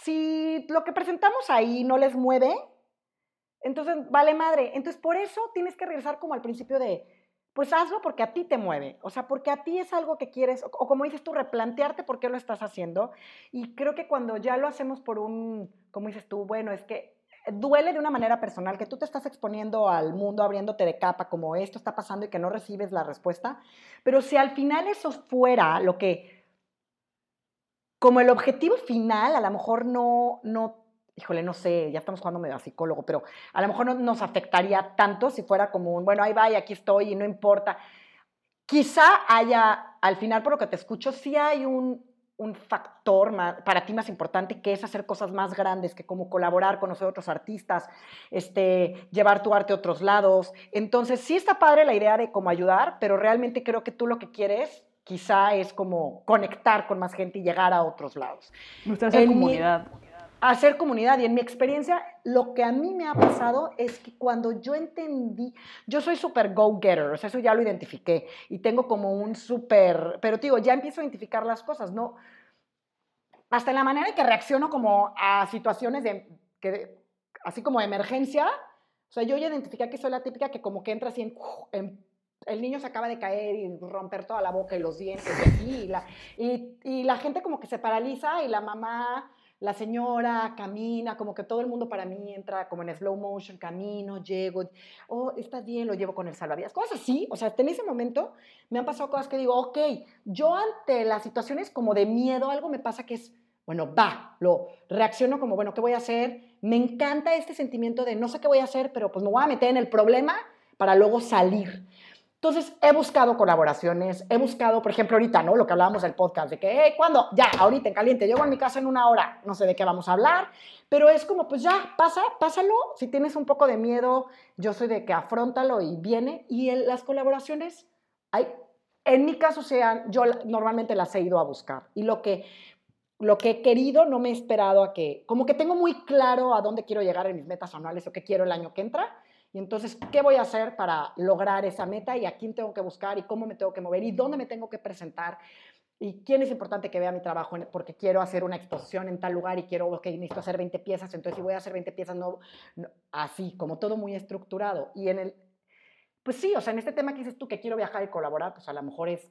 si lo que presentamos ahí no les mueve, entonces vale madre. Entonces, por eso tienes que regresar como al principio de, pues hazlo porque a ti te mueve, o sea, porque a ti es algo que quieres, o, como dices tú, replantearte por qué lo estás haciendo. Y creo que cuando ya lo hacemos por un, como dices tú, bueno, es que duele de una manera personal, que tú te estás exponiendo al mundo, abriéndote de capa, como esto está pasando y que no recibes la respuesta. Pero si al final eso fuera lo que, como el objetivo final, a lo mejor no, no, híjole, no sé, ya estamos jugando medio a psicólogo, pero a lo mejor no nos afectaría tanto si fuera como un, bueno, ahí va y aquí estoy y no importa. Quizá haya, al final, por lo que te escucho, sí hay un, un factor para ti más importante que es hacer cosas más grandes, que como colaborar, conocer otros artistas, este, llevar tu arte a otros lados. Entonces, sí está padre la idea de cómo ayudar, pero realmente creo que tú lo que quieres quizá es como conectar con más gente y llegar a otros lados. Usted hacer comunidad. Hacer comunidad. Y en mi experiencia, lo que a mí me ha pasado es que cuando yo entendí, yo soy súper go-getter, o sea, eso ya lo identifiqué y tengo como un súper, pero digo, ya empiezo a identificar las cosas, ¿no? hasta en la manera en que reacciono como a situaciones de, que, así como de emergencia, o sea, yo ya identifiqué que soy la típica que como que entra así en, el niño se acaba de caer y romper toda la boca y los dientes y, la, y la gente como que se paraliza y la mamá la señora camina, como que todo el mundo para mí entra como en slow motion, camino, llego, oh, estás bien, lo llevo con el salvavidas, cosas así, o sea, en ese momento me han pasado cosas que digo, ok, yo ante las situaciones como de miedo, algo me pasa que es, bueno, va, lo reacciono como, bueno, ¿qué voy a hacer? Me encanta este sentimiento de no sé qué voy a hacer, pero pues me voy a meter en el problema para luego salir. Entonces, he buscado colaboraciones, he buscado, por ejemplo, ahorita, ¿no? Lo que hablábamos del podcast, de que, hey, ¿cuándo? Ya, ahorita en caliente, llego a mi casa en una hora, no sé de qué vamos a hablar, pero es como, pues ya, pasa, pásalo. Si tienes un poco de miedo, yo soy de que afrontalo y viene. Y en las colaboraciones, hay, en mi caso, sean, yo normalmente las he ido a buscar. Y lo que lo que he querido, no me he esperado a que, como que tengo muy claro a dónde quiero llegar en mis metas anuales o qué quiero el año que entra. Y entonces, ¿qué voy a hacer para lograr esa meta y a quién tengo que buscar y cómo me tengo que mover y dónde me tengo que presentar? y quién es importante que vea mi trabajo porque quiero hacer una exposición en tal lugar y quiero, ok, necesito hacer 20 piezas, entonces si voy a hacer 20 piezas, no, así, como todo muy estructurado. Y en el, pues sí, o sea, en este tema que dices tú que quiero viajar y colaborar, pues a lo mejor es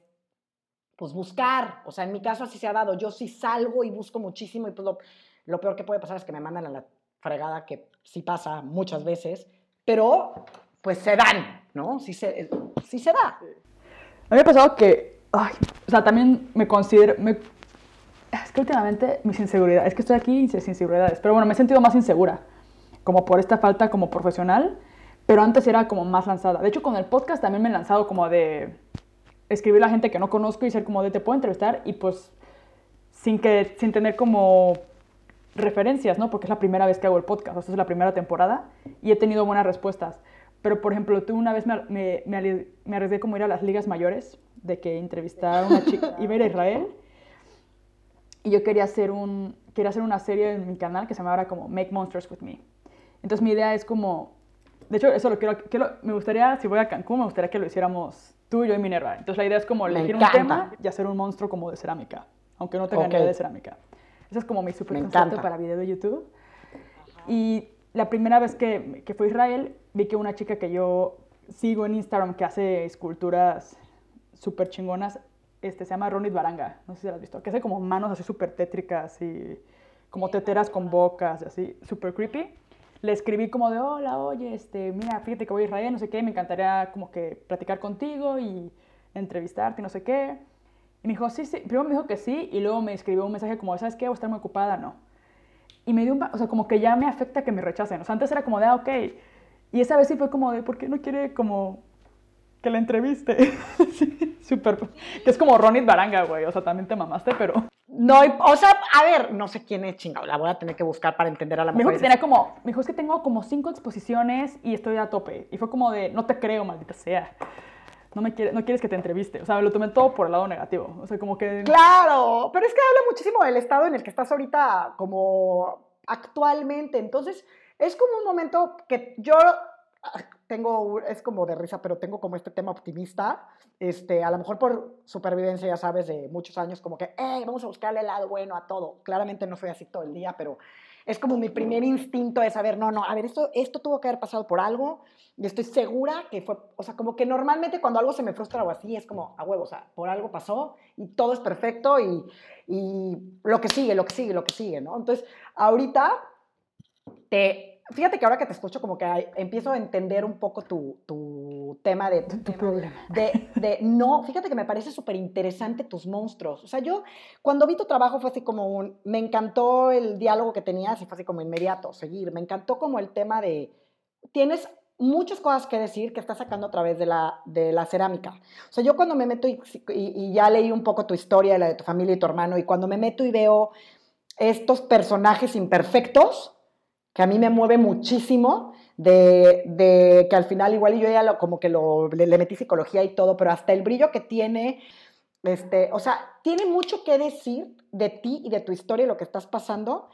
pues buscar, o sea, en mi caso así se ha dado, yo sí salgo y busco muchísimo y pues lo, peor que puede pasar es que me mandan a la fregada, que sí pasa muchas veces, pero pues se dan, ¿no? Sí se, sí se da. A mí me ha pasado que, ay, o sea, también me considero, es que últimamente mis inseguridades, es que estoy aquí sin inseguridades, pero bueno, me he sentido más insegura, como por esta falta como profesional, pero antes era como más lanzada. De hecho, con el podcast también me he lanzado como de escribir a la gente que no conozco y ser como de te puedo entrevistar y pues sin, que, sin tener como referencias, ¿no? Porque es la primera vez que hago el podcast, esta es la primera temporada y he tenido buenas respuestas. Pero, por ejemplo, tú una vez me, me, me, arriesgué como ir a las ligas mayores, de que entrevistar a una chica, iba a ir a Israel, y yo quería hacer, un, quería hacer una serie en mi canal que se llamaba como Make Monsters With Me. Entonces mi idea es como De hecho, eso lo quiero, quiero, me gustaría, si voy a Cancún, me gustaría que lo hiciéramos tú, yo y Minerva. Entonces la idea es como elegir un tema y hacer un monstruo como de cerámica, aunque no tenga okay. de cerámica. Ese es como mi super concepto para video de YouTube. Y la primera vez que, que fui a Israel, vi que una chica que yo sigo en Instagram que hace esculturas súper chingonas, este, se llama Ronit Baranga, no sé si la has visto, que hace como manos así súper tétricas y como teteras con bocas así, súper creepy. Le escribí como de, hola, oye, este, mira, fíjate que voy a Israel, no sé qué, me encantaría como que platicar contigo y entrevistarte, no sé qué. Y me dijo, sí, sí, primero me dijo que sí y luego me escribió un mensaje como, ¿sabes qué? Voy a estar muy ocupada, no. Y me dio un, o sea, como que ya me afecta que me rechacen. O sea, antes era como de, ah, ok. Y esa vez sí fue como de, ¿por qué no quiere como que la entreviste? sí, súper. Que es como Ronit Baranga, güey. O sea, también te mamaste, pero. No, o sea, a ver, no sé quién es chingado. La voy a tener que buscar para entender a la mejor. Me dijo que tenía como, me dijo es que tengo como cinco exposiciones y estoy a tope. Y fue como de, no te creo, maldita sea no, me quiere, no quieres que te entreviste. O sea, lo tomé todo por el lado negativo. O sea, como que... Claro, pero es que habla muchísimo del estado en el que estás ahorita como actualmente. Entonces, es como un momento que yo ah, tengo, es como de risa, pero tengo como este tema optimista. Este, a lo mejor por supervivencia, ya sabes, de muchos años, como que, hey, vamos a buscarle el lado bueno a todo. Claramente no soy así todo el día, pero es como mi primer instinto de saber, no, no, a ver, esto, esto tuvo que haber pasado por algo y estoy segura que fue, o sea, como que normalmente cuando algo se me frustra o así, es como, a huevo, o sea, por algo pasó y todo es perfecto y, y lo que sigue, lo que sigue, lo que sigue, ¿no? Entonces, ahorita te fíjate que ahora que te escucho, como que empiezo a entender un poco tu, tu tema de... Tu, problema. De, de, no, fíjate que me parece súper interesante tus monstruos. O sea, yo cuando vi tu trabajo fue así como un... Me encantó el diálogo que tenías y fue así como inmediato, seguir. Me encantó como el tema de... Tienes muchas cosas que decir que estás sacando a través de la, de la cerámica. O sea, yo cuando me meto y, y, y ya leí un poco tu historia, la de tu familia y tu hermano, y cuando me meto y veo estos personajes imperfectos, que a mí me mueve muchísimo, de, de que al final igual yo ya lo, como que lo, le, metí psicología y todo, pero hasta el brillo que tiene, este, o sea, tiene mucho que decir de ti y de tu historia y lo que estás pasando.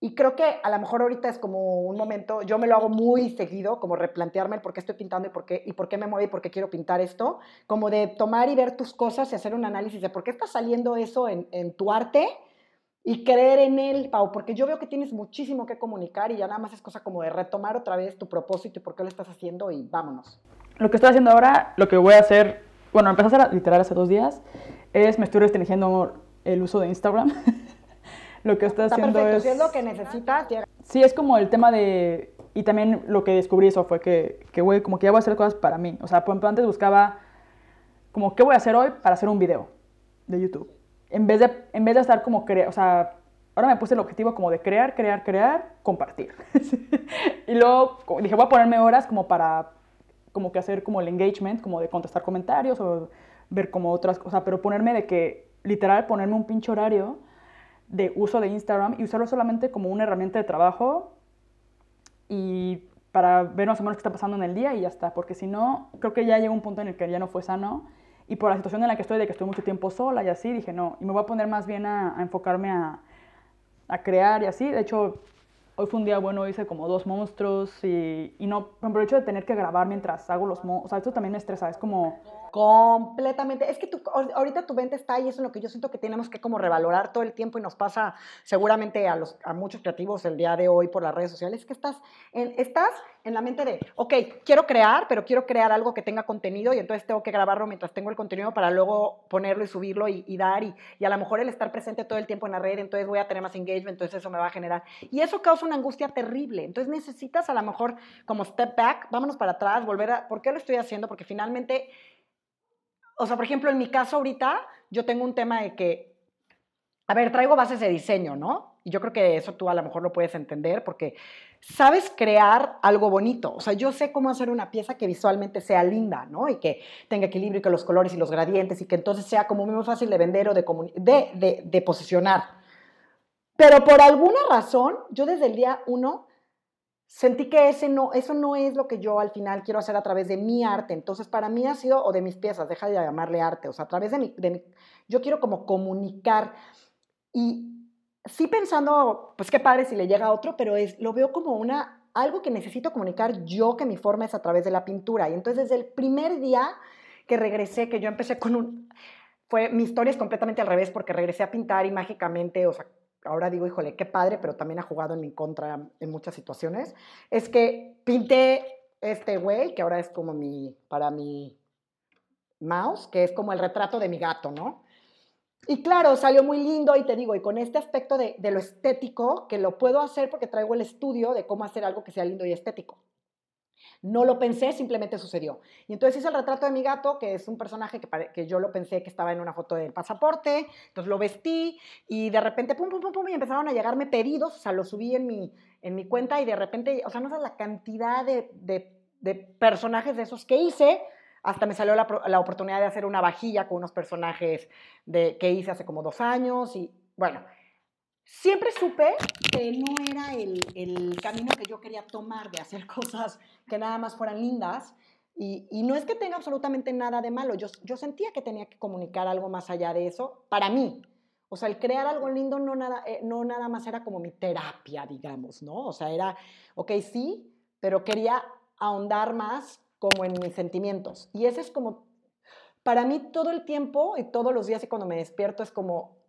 Y creo que a lo mejor ahorita es como un momento, yo me lo hago muy seguido, como replantearme el por qué estoy pintando y por qué, y por qué me mueve y por qué quiero pintar esto, como de tomar y ver tus cosas y hacer un análisis de por qué está saliendo eso en, en tu arte y creer en él, Pau, porque yo veo que tienes muchísimo que comunicar y ya nada más es cosa como de retomar otra vez tu propósito y por qué lo estás haciendo y vámonos. Lo que estoy haciendo ahora, lo que voy a hacer, bueno, empecé a hacer literal hace dos días, es me estoy restringiendo el uso de Instagram. lo que estoy haciendo perfecto. es... Si es lo que necesitas, llega. Sí, es como el tema de... Y también lo que descubrí eso fue que, que güey, como que ya voy a hacer cosas para mí. O sea, por ejemplo, antes buscaba como, ¿qué voy a hacer hoy para hacer un video de YouTube? En vez de, en vez de estar como, o sea, ahora me puse el objetivo como de crear, crear, crear, compartir. y luego dije, voy a ponerme horas como para, como que hacer como el engagement, como de contestar comentarios o ver como otras cosas, pero ponerme de que, literal, ponerme un pinche horario de uso de Instagram y usarlo solamente como una herramienta de trabajo y para ver más o menos qué está pasando en el día y ya está, porque si no, creo que ya llegó un punto en el que ya no fue sano y por la situación en la que estoy, de que estoy mucho tiempo sola y así, dije, no, y me voy a poner más bien a, enfocarme a, a, crear y así. De hecho, hoy fue un día bueno, hice como dos monstruos y, y no, por el hecho de tener que grabar mientras hago los monstruos, o sea, esto también me estresa, es como Completamente. Es que tú, ahorita tu venta está ahí, eso es lo que yo siento que tenemos que como revalorar todo el tiempo y nos pasa seguramente a, los, a muchos creativos el día de hoy por las redes sociales, que estás en, estás en la mente de, ok, quiero crear, pero quiero crear algo que tenga contenido y entonces tengo que grabarlo mientras tengo el contenido para luego ponerlo y subirlo y, y dar y, y, a lo mejor el estar presente todo el tiempo en la red, entonces voy a tener más engagement, entonces eso me va a generar. Y eso causa una angustia terrible. Entonces necesitas a lo mejor como step back, vámonos para atrás, volver a, ¿por qué lo estoy haciendo? Porque finalmente o sea, por ejemplo, en mi caso ahorita, yo tengo un tema de que, a ver, traigo bases de diseño, ¿no? Y yo creo que eso tú a lo mejor lo puedes entender porque sabes crear algo bonito. O sea, yo sé cómo hacer una pieza que visualmente sea linda, ¿no? Y que tenga equilibrio y que los colores y los gradientes y que entonces sea como muy fácil de vender o de, de, de, de posicionar. Pero por alguna razón, yo desde el día uno sentí que ese no, eso no es lo que yo al final quiero hacer a través de mi arte. Entonces, para mí ha sido, o de mis piezas, deja de llamarle arte, o sea, a través de mi, de mi yo quiero como comunicar y sí pensando, pues qué padre si le llega a otro, pero es, lo veo como una algo que necesito comunicar yo, que mi forma es a través de la pintura. Y entonces desde el primer día que regresé, que yo empecé con un... Fue, mi historia es completamente al revés porque regresé a pintar y mágicamente, o sea, ahora digo, híjole, qué padre, pero también ha jugado en mi contra en muchas situaciones, es que pinté este güey, que ahora es como mi, para mi mouse, que es como el retrato de mi gato, ¿no? Y claro, salió muy lindo y te digo, y con este aspecto de, de, lo estético, que lo puedo hacer porque traigo el estudio de cómo hacer algo que sea lindo y estético. No lo pensé, simplemente sucedió. Y entonces hice el retrato de mi gato, que es un personaje que, que yo lo pensé que estaba en una foto del pasaporte, entonces lo vestí y de repente, pum, pum, pum, pum, y empezaron a llegarme pedidos, o sea, lo subí en mi, en mi cuenta y de repente, o sea, no sé la cantidad de, de, de personajes de esos que hice, hasta me salió la, la, oportunidad de hacer una vajilla con unos personajes de, que hice hace como dos años y bueno, siempre supe que no era el, el, camino que yo quería tomar de hacer cosas que nada más fueran lindas. Y, y no es que tenga absolutamente nada de malo, yo, yo, sentía que tenía que comunicar algo más allá de eso para mí. O sea, el crear algo lindo no nada, eh, no nada más era como mi terapia, digamos, ¿no? O sea, era, ok, sí, pero quería ahondar más como en mis sentimientos. Y ese es como, para mí todo el tiempo y todos los días y cuando me despierto es como,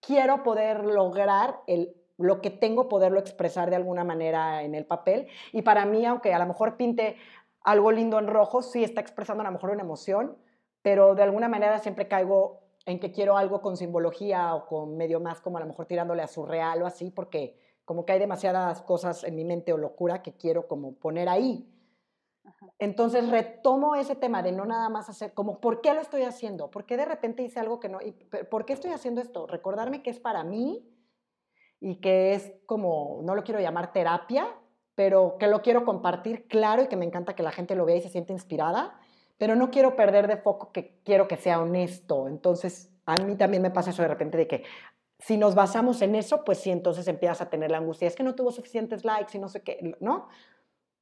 quiero poder lograr el, lo que tengo, poderlo expresar de alguna manera en el papel. Y para mí, aunque a lo mejor pinte algo lindo en rojo, sí está expresando a lo mejor una emoción, pero de alguna manera siempre caigo en que quiero algo con simbología o con medio más como a lo mejor tirándole a surreal o así, porque como que hay demasiadas cosas en mi mente o locura que quiero como poner ahí. Entonces retomo ese tema de no nada más hacer, como, ¿por qué lo estoy haciendo? ¿Por qué de repente hice algo que no? ¿Por qué estoy haciendo esto? Recordarme que es para mí y que es como, no lo quiero llamar terapia, pero que lo quiero compartir claro y que me encanta que la gente lo vea y se siente inspirada, pero no quiero perder de foco que quiero que sea honesto. Entonces, a mí también me pasa eso de repente de que si nos basamos en eso, pues sí, entonces empiezas a tener la angustia, es que no tuvo suficientes likes y no sé qué, ¿no?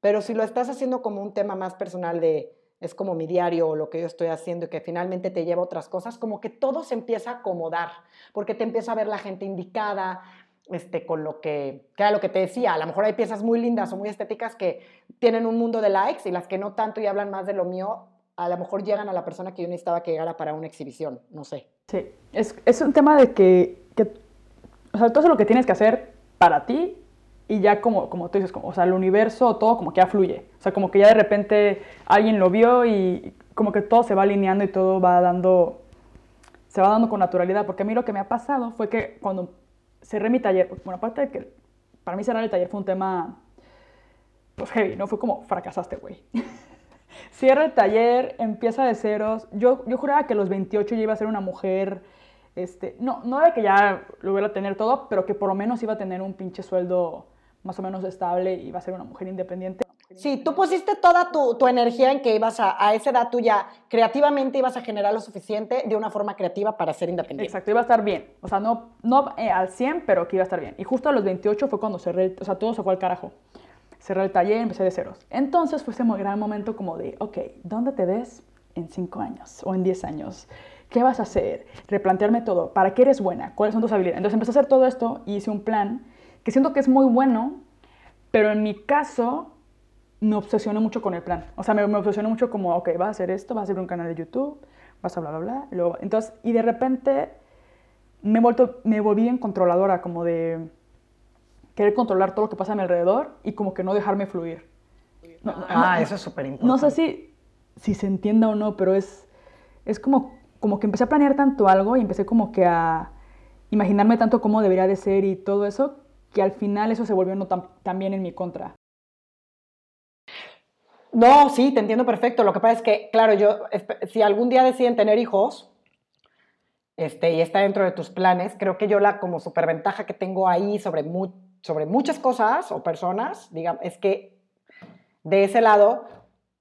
Pero si lo estás haciendo como un tema más personal de es como mi diario o lo que yo estoy haciendo y que finalmente te lleva a otras cosas, como que todo se empieza a acomodar, porque te empieza a ver la gente indicada, este, con lo que, que era lo que te decía, a lo mejor hay piezas muy lindas o muy estéticas que tienen un mundo de likes y las que no tanto y hablan más de lo mío, a lo mejor llegan a la persona que yo necesitaba que llegara para una exhibición, no sé. Sí, es, es un tema de que, que, o sea, todo lo que tienes que hacer para ti y ya como, como tú dices, como, o sea, el universo, todo como que ya fluye. O sea, como que ya de repente alguien lo vio y como que todo se va alineando y todo va dando, se va dando con naturalidad. Porque a mí lo que me ha pasado fue que cuando cerré mi taller, bueno, aparte de que para mí cerrar el taller fue un tema, pues heavy, ¿no? Fue como, fracasaste, güey. Cierra el taller, empieza de ceros. Yo, yo juraba que a los 28 ya iba a ser una mujer, este, no, no de que ya lo hubiera tener todo, pero que por lo menos iba a tener un pinche sueldo más o menos estable y va a ser una mujer independiente. Sí, tú pusiste toda tu, tu energía en que ibas a, a esa edad tuya, creativamente ibas a generar lo suficiente de una forma creativa para ser independiente. Exacto, iba a estar bien. O sea, no, no eh, al 100, pero que iba a estar bien. Y justo a los 28 fue cuando cerré, el, o sea, todo se fue al carajo. Cerré el taller, empecé de ceros. Entonces fue ese gran momento como de, ok, ¿dónde te ves en 5 años o en 10 años? ¿Qué vas a hacer? Replantearme todo. ¿Para qué eres buena? ¿Cuáles son tus habilidades? Entonces empecé a hacer todo esto y hice un plan que siento que es muy bueno, pero en mi caso me obsesioné mucho con el plan. O sea, me, me obsesioné mucho como, ok, vas a hacer esto, vas a hacer un canal de YouTube, vas a bla, bla, bla. Luego, entonces, y de repente me, he vuelto, me volví bien controladora, como de querer controlar todo lo que pasa a mi alrededor y como que no dejarme fluir. No, ah, no, eso es súper importante. No sé si, si se entienda o no, pero es, es como, como que empecé a planear tanto algo y empecé como que a imaginarme tanto cómo debería de ser y todo eso, que al final eso se volvió no también en mi contra. No, sí, te entiendo perfecto. Lo que pasa es que, claro, yo, si algún día deciden tener hijos, este, y está dentro de tus planes, creo que yo la como superventaja que tengo ahí sobre, mu sobre muchas cosas o personas, digamos, es que de ese lado,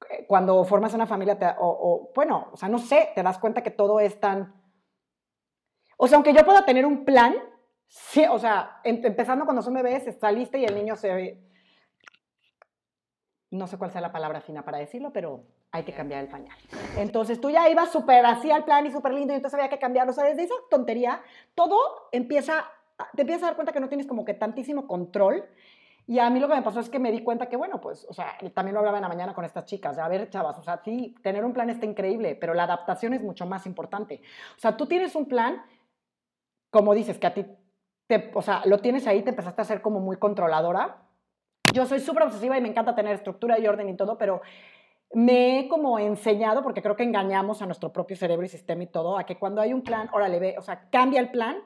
eh, cuando formas una familia, te, o, o, bueno, o sea, no sé, te das cuenta que todo es tan... O sea, aunque yo pueda tener un plan, Sí, o sea, empezando cuando son bebés, está lista y el niño se... No sé cuál sea la palabra fina para decirlo, pero hay que cambiar el pañal. Entonces tú ya ibas súper así al plan y súper lindo y entonces había que cambiarlo. O sea, desde esa tontería, todo empieza, te empiezas a dar cuenta que no tienes como que tantísimo control Y a mí lo que me pasó es que me di cuenta que, bueno, pues, o sea, también lo hablaba en la mañana con estas chicas, a ver, chavas, o sea, sí, tener un plan está increíble, pero la adaptación es mucho más importante. O sea, tú tienes un plan, como dices, que a ti, te, o sea, lo tienes ahí, te empezaste a ser como muy controladora. Yo soy súper obsesiva y me encanta tener estructura y orden y todo, pero me he como enseñado, porque creo que engañamos a nuestro propio cerebro y sistema y todo, a que cuando hay un plan, órale, ve, o sea, cambia el plan,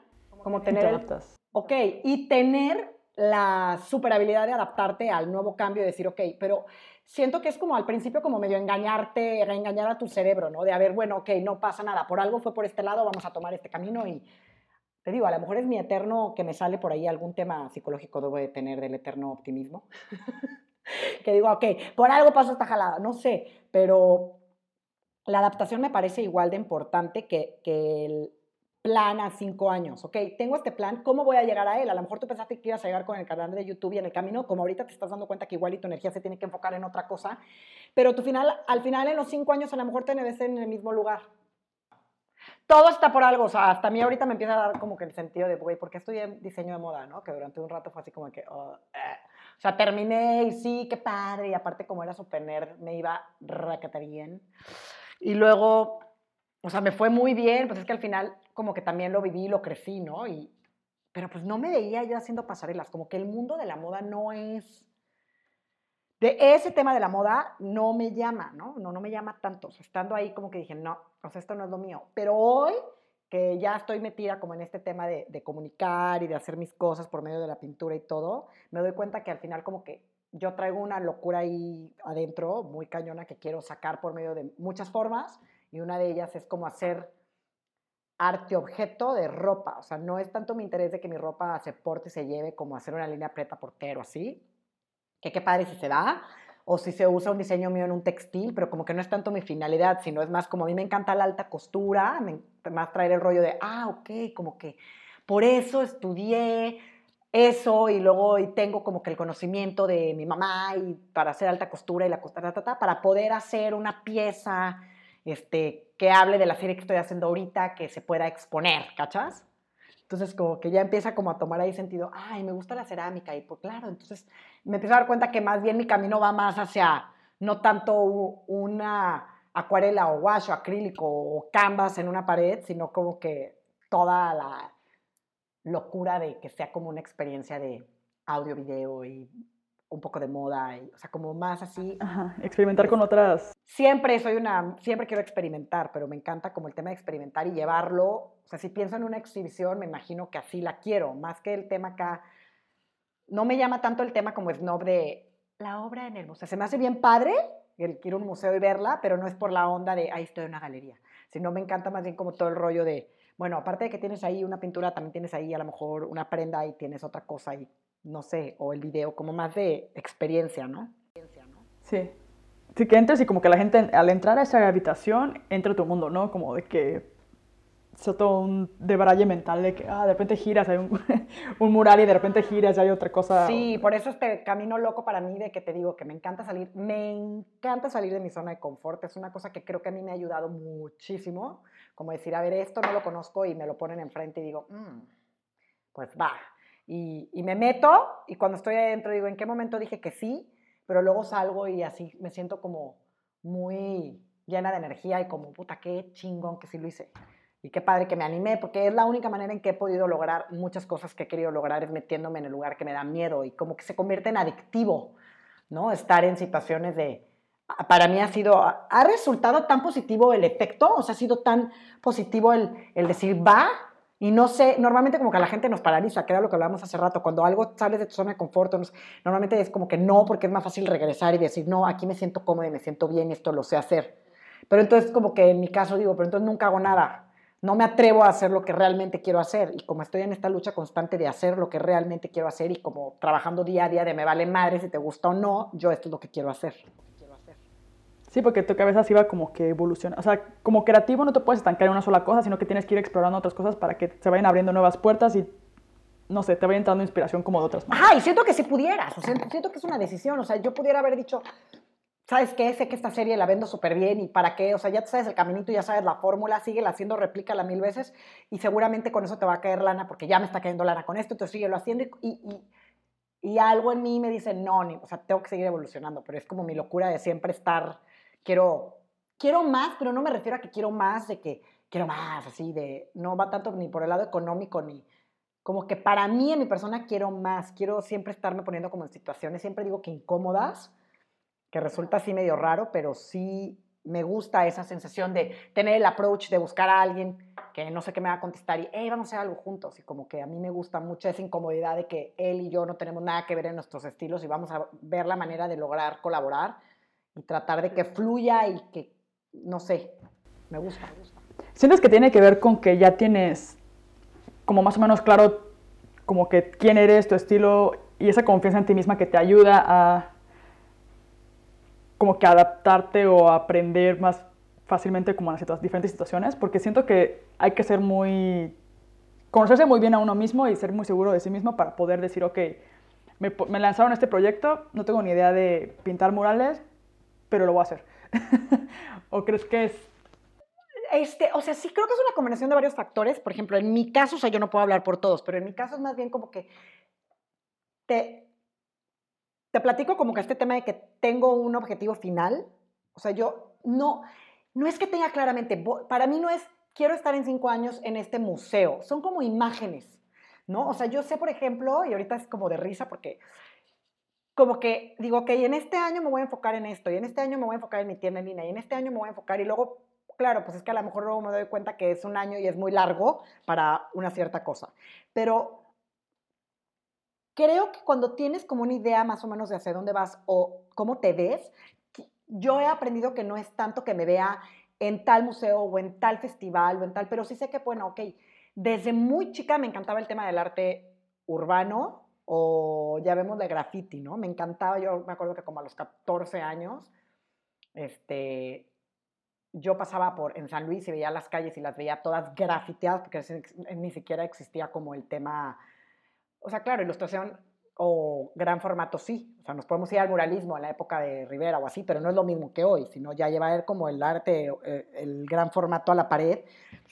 como tener... El, ok, y tener la super habilidad de adaptarte al nuevo cambio y decir, ok, pero siento que es como al principio como medio engañarte, engañar a tu cerebro, ¿no? De a ver, bueno, ok, no pasa nada, por algo fue por este lado, vamos a tomar este camino y te digo, a lo mejor es mi eterno que me sale por ahí algún tema psicológico debo de tener del eterno optimismo. que digo, ok, por algo pasó esta jalada, no sé, pero la adaptación me parece igual de importante que, que el plan a cinco años, ok, tengo este plan, ¿cómo voy a llegar a él? A lo mejor tú pensaste que ibas a llegar con el canal de YouTube y en el camino, como ahorita te estás dando cuenta que igual y tu energía se tiene que enfocar en otra cosa, pero tu final, al final en los cinco años a lo mejor te ves en el mismo lugar. Todo está por algo, o sea, hasta a mí ahorita me empieza a dar como que el sentido de, güey, ¿por qué estudié diseño de moda, no? Que durante un rato fue así como que, oh, eh. o sea, terminé y sí, qué padre, y aparte como era super nerd, me iba raqueta bien. Y luego, o sea, me fue muy bien, pues es que al final como que también lo viví lo crecí, ¿no? Y, pero pues no me veía yo haciendo pasarelas, como que el mundo de la moda no es... De ese tema de la moda no me llama, ¿no? No, no me llama tanto. Estando ahí como que dije, no, o sea, esto no es lo mío. Pero hoy que ya estoy metida como en este tema de, de comunicar y de hacer mis cosas por medio de la pintura y todo, me doy cuenta que al final como que yo traigo una locura ahí adentro, muy cañona, que quiero sacar por medio de muchas formas y una de ellas es como hacer arte objeto de ropa. O sea, no es tanto mi interés de que mi ropa se porte y se lleve como hacer una línea preta portero así, que qué padre si se da, o si se usa un diseño mío en un textil, pero como que no es tanto mi finalidad, sino es más como a mí me encanta la alta costura, más traer el rollo de, ah, ok, como que por eso estudié eso y luego y tengo como que el conocimiento de mi mamá y para hacer alta costura y la costura, para poder hacer una pieza este, que hable de la serie que estoy haciendo ahorita, que se pueda exponer, ¿cachas? Entonces, como que ya empieza como a tomar ahí sentido, ay, me gusta la cerámica, y pues claro, entonces me empiezo a dar cuenta que más bien mi camino va más hacia, no tanto una acuarela o wash acrílico o canvas en una pared, sino como que toda la locura de que sea como una experiencia de audio, video y un poco de moda, y, o sea, como más así. Ajá, experimentar con otras. Siempre soy una, siempre quiero experimentar, pero me encanta como el tema de experimentar y llevarlo. O sea, si pienso en una exhibición, me imagino que así la quiero, más que el tema acá. No me llama tanto el tema como snob de la obra en el museo. Se me hace bien padre el quiero un museo y verla, pero no es por la onda de ahí estoy en una galería, sino me encanta más bien como todo el rollo de, bueno, aparte de que tienes ahí una pintura, también tienes ahí a lo mejor una prenda y tienes otra cosa y no sé, o el video, como más de experiencia, ¿no? Sí. Sí, que entres y como que la gente al entrar a esa habitación entra tu mundo, ¿no? Como de que es todo un debraye mental de que, ah, de repente giras, hay un, un, mural y de repente giras y hay otra cosa. Sí, por eso este camino loco para mí de que te digo que me encanta salir, me encanta salir de mi zona de confort, es una cosa que creo que a mí me ha ayudado muchísimo, como decir, a ver, esto no lo conozco y me lo ponen enfrente y digo, mm, pues va, y, me meto y cuando estoy adentro digo, ¿en qué momento dije que sí? Pero luego salgo y así me siento como muy llena de energía y como, puta, qué chingón que sí lo hice. Y qué padre que me animé, porque es la única manera en que he podido lograr muchas cosas que he querido lograr, es metiéndome en el lugar que me da miedo y como que se convierte en adictivo, ¿no? Estar en situaciones de... Para mí ha sido, ha resultado tan positivo el efecto, o sea, ha sido tan positivo el, el decir, va, y no sé, normalmente como que a la gente nos paraliza, que era lo que hablábamos hace rato, cuando algo sale de tu zona de confort, normalmente es como que no, porque es más fácil regresar y decir, no, aquí me siento cómodo y me siento bien esto lo sé hacer. Pero entonces como que en mi caso digo, pero entonces nunca hago nada, no me atrevo a hacer lo que realmente quiero hacer. Y como estoy en esta lucha constante de hacer lo que realmente quiero hacer y como trabajando día a día de me vale madre si te gusta o no, yo esto es lo que quiero hacer. Sí, porque tu cabeza sí va como que evoluciona. O sea, como creativo no te puedes estancar en una sola cosa, sino que tienes que ir explorando otras cosas para que se vayan abriendo nuevas puertas y, no sé, te vaya entrando inspiración como de otras maneras. Ajá, y siento que si pudieras, o sea, siento que es una decisión. O sea, yo pudiera haber dicho, ¿sabes qué? Sé que esta serie la vendo súper bien y para qué, o sea, ya sabes el caminito, ya sabes la fórmula, sigue haciendo, replícala mil veces y seguramente con eso te va a caer lana porque ya me está cayendo lana con esto, entonces síguelo haciendo y, y, y algo en mí me dice, no, ni, o sea, tengo que seguir evolucionando, pero es como mi locura de siempre estar, quiero, quiero más, pero no me refiero a que quiero más, de que quiero más, así, de, no va tanto ni por el lado económico, ni, como que para mí, en mi persona, quiero más, quiero siempre estarme poniendo como en situaciones, siempre digo que incómodas, que resulta así medio raro, pero sí me gusta esa sensación de tener el approach de buscar a alguien que no sé qué me va a contestar y, hey, vamos a hacer algo juntos. Y como que a mí me gusta mucho esa incomodidad de que él y yo no tenemos nada que ver en nuestros estilos y vamos a ver la manera de lograr colaborar y tratar de que fluya y que, no sé, me gusta. Me gusta. ¿Sientes que tiene que ver con que ya tienes como más o menos claro como que quién eres, tu estilo y esa confianza en ti misma que te ayuda a como que adaptarte o aprender más fácilmente como en las diferentes situaciones, porque siento que hay que ser muy, conocerse muy bien a uno mismo y ser muy seguro de sí mismo para poder decir, ok, me, me lanzaron este proyecto, no tengo ni idea de pintar murales, pero lo voy a hacer. ¿O crees que es este, o sea, sí creo que es una combinación de varios factores. Por ejemplo, en mi caso, o sea, yo no puedo hablar por todos, pero en mi caso es más bien como que te, te platico como que este tema de que tengo un objetivo final. O sea, yo no, no es que tenga claramente, para mí no es, quiero estar en cinco años en este museo. Son como imágenes, ¿no? O sea, yo sé, por ejemplo, y ahorita es como de risa porque como que digo, ok, en este año me voy a enfocar en esto, y en este año me voy a enfocar en mi tienda en línea, y en este año me voy a enfocar, y luego, claro, pues es que a lo mejor luego me doy cuenta que es un año y es muy largo para una cierta cosa. Pero creo que cuando tienes como una idea más o menos de hacia dónde vas o cómo te ves, yo he aprendido que no es tanto que me vea en tal museo o en tal festival o en tal, pero sí sé que, bueno, ok, desde muy chica me encantaba el tema del arte urbano o ya vemos de graffiti, ¿no? Me encantaba, yo me acuerdo que como a los 14 años, este, yo pasaba por en San Luis y veía las calles y las veía todas grafiteadas porque ni siquiera existía como el tema o sea, claro, ilustración o gran formato sí. O sea, nos podemos ir al muralismo en la época de Rivera o así, pero no es lo mismo que hoy, sino ya llevar como el arte, eh, el gran formato a la pared.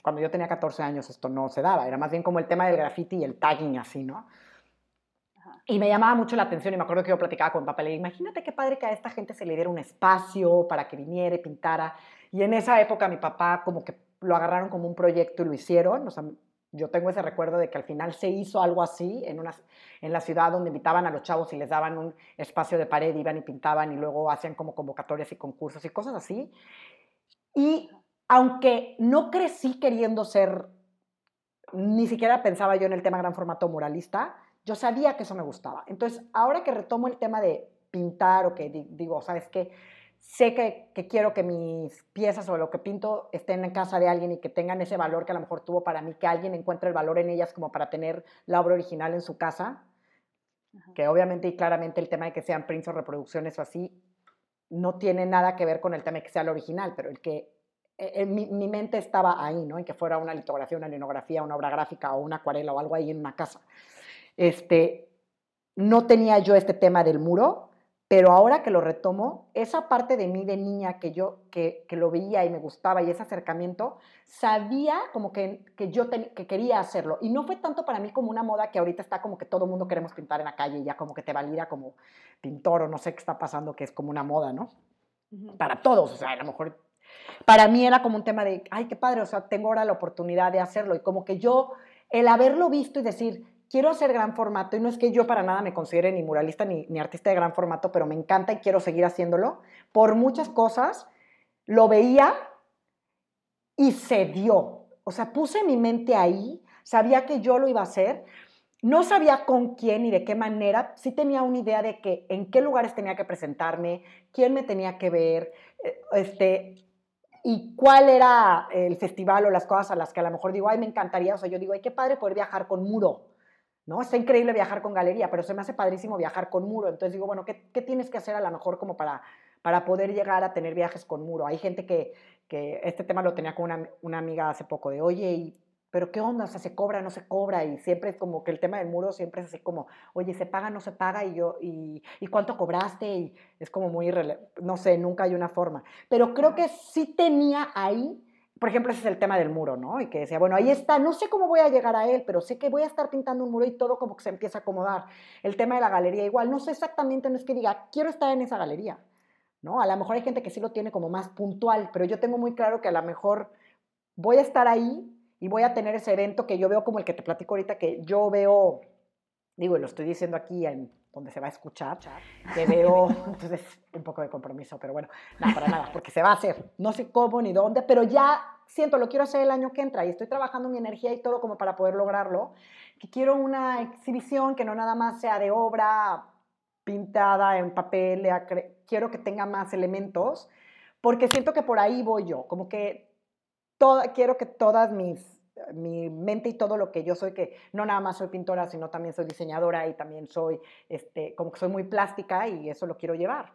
Cuando yo tenía 14 años esto no se daba, era más bien como el tema del graffiti y el tagging así, ¿no? Y me llamaba mucho la atención y me acuerdo que yo platicaba con papá, le dije, imagínate qué padre que a esta gente se le diera un espacio para que viniera y pintara. Y en esa época mi papá como que lo agarraron como un proyecto y lo hicieron. O sea, yo tengo ese recuerdo de que al final se hizo algo así en, una, en la ciudad donde invitaban a los chavos y les daban un espacio de pared, iban y pintaban y luego hacían como convocatorias y concursos y cosas así. Y aunque no crecí queriendo ser, ni siquiera pensaba yo en el tema gran formato muralista, yo sabía que eso me gustaba. Entonces, ahora que retomo el tema de pintar o que digo, ¿sabes qué? sé que, quiero que mis piezas o lo que pinto estén en casa de alguien y que tengan ese valor que a lo mejor tuvo para mí, que alguien encuentre el valor en ellas como para tener la obra original en su casa, que obviamente y claramente el tema de que sean prints o reproducciones o así, no tiene nada que ver con el tema de que sea el original, pero el que e, mi, mi, mente estaba ahí, ¿no? En que fuera una litografía, una linografía, una obra gráfica o una acuarela o algo ahí en una casa. Este, no tenía yo este tema del muro, pero ahora que lo retomo, esa parte de mí de niña que yo que, que lo veía y me gustaba y ese acercamiento, sabía como que, que yo que quería hacerlo. Y no fue tanto para mí como una moda que ahorita está como que todo el mundo queremos pintar en la calle y ya como que te valida como pintor o no sé qué está pasando, que es como una moda, ¿no? Para todos, o sea, a lo mejor para mí era como un tema de, ay, qué padre, o sea, tengo ahora la oportunidad de hacerlo. Y como que yo, el haberlo visto y decir, quiero hacer gran formato y no es que yo para nada me considere ni muralista ni, artista de gran formato, pero me encanta y quiero seguir haciéndolo. Por muchas cosas, lo veía y se dio. O sea, puse mi mente ahí, sabía que yo lo iba a hacer. No sabía con quién y de qué manera, sí tenía una idea de que en qué lugares tenía que presentarme, quién me tenía que ver, eh, este, y cuál era el festival o las cosas a las que a lo mejor digo, ay, me encantaría, o sea, yo digo, ay, qué padre poder viajar con muro, ¿no? Está increíble viajar con galería, pero se me hace padrísimo viajar con muro. Entonces digo, bueno, ¿qué, tienes que hacer a lo mejor como para, para poder llegar a tener viajes con muro? Hay gente que, que este tema lo tenía con una, una, amiga hace poco, de, oye, y, pero ¿qué onda? O sea, ¿se cobra, no se cobra? Y siempre es como que el tema del muro siempre es así como, oye, ¿se paga, no se paga? Y yo, ¿y, ¿y cuánto cobraste? Y es como muy, no sé, nunca hay una forma. Pero creo que sí tenía ahí por ejemplo, ese es el tema del muro, ¿no? Y que decía, bueno, ahí está, no sé cómo voy a llegar a él, pero sé que voy a estar pintando un muro y todo como que se empieza a acomodar. El tema de la galería igual, no sé exactamente, no es que diga, quiero estar en esa galería, ¿no? A lo mejor hay gente que sí lo tiene como más puntual, pero yo tengo muy claro que a lo mejor voy a estar ahí y voy a tener ese evento que yo veo como el que te platico ahorita, que yo veo, digo, lo estoy diciendo aquí en donde se va a escuchar, que veo, entonces un poco de compromiso, pero bueno, nada, para nada, porque se va a hacer, no sé cómo ni dónde, pero ya siento, lo quiero hacer el año que entra y estoy trabajando mi energía y todo como para poder lograrlo, que quiero una exhibición que no nada más sea de obra pintada en papel, quiero que tenga más elementos, porque siento que por ahí voy yo, como que toda, quiero que todas mis mi mente y todo lo que yo soy, que no nada más soy pintora, sino también soy diseñadora y también soy, este, como que soy muy plástica y eso lo quiero llevar.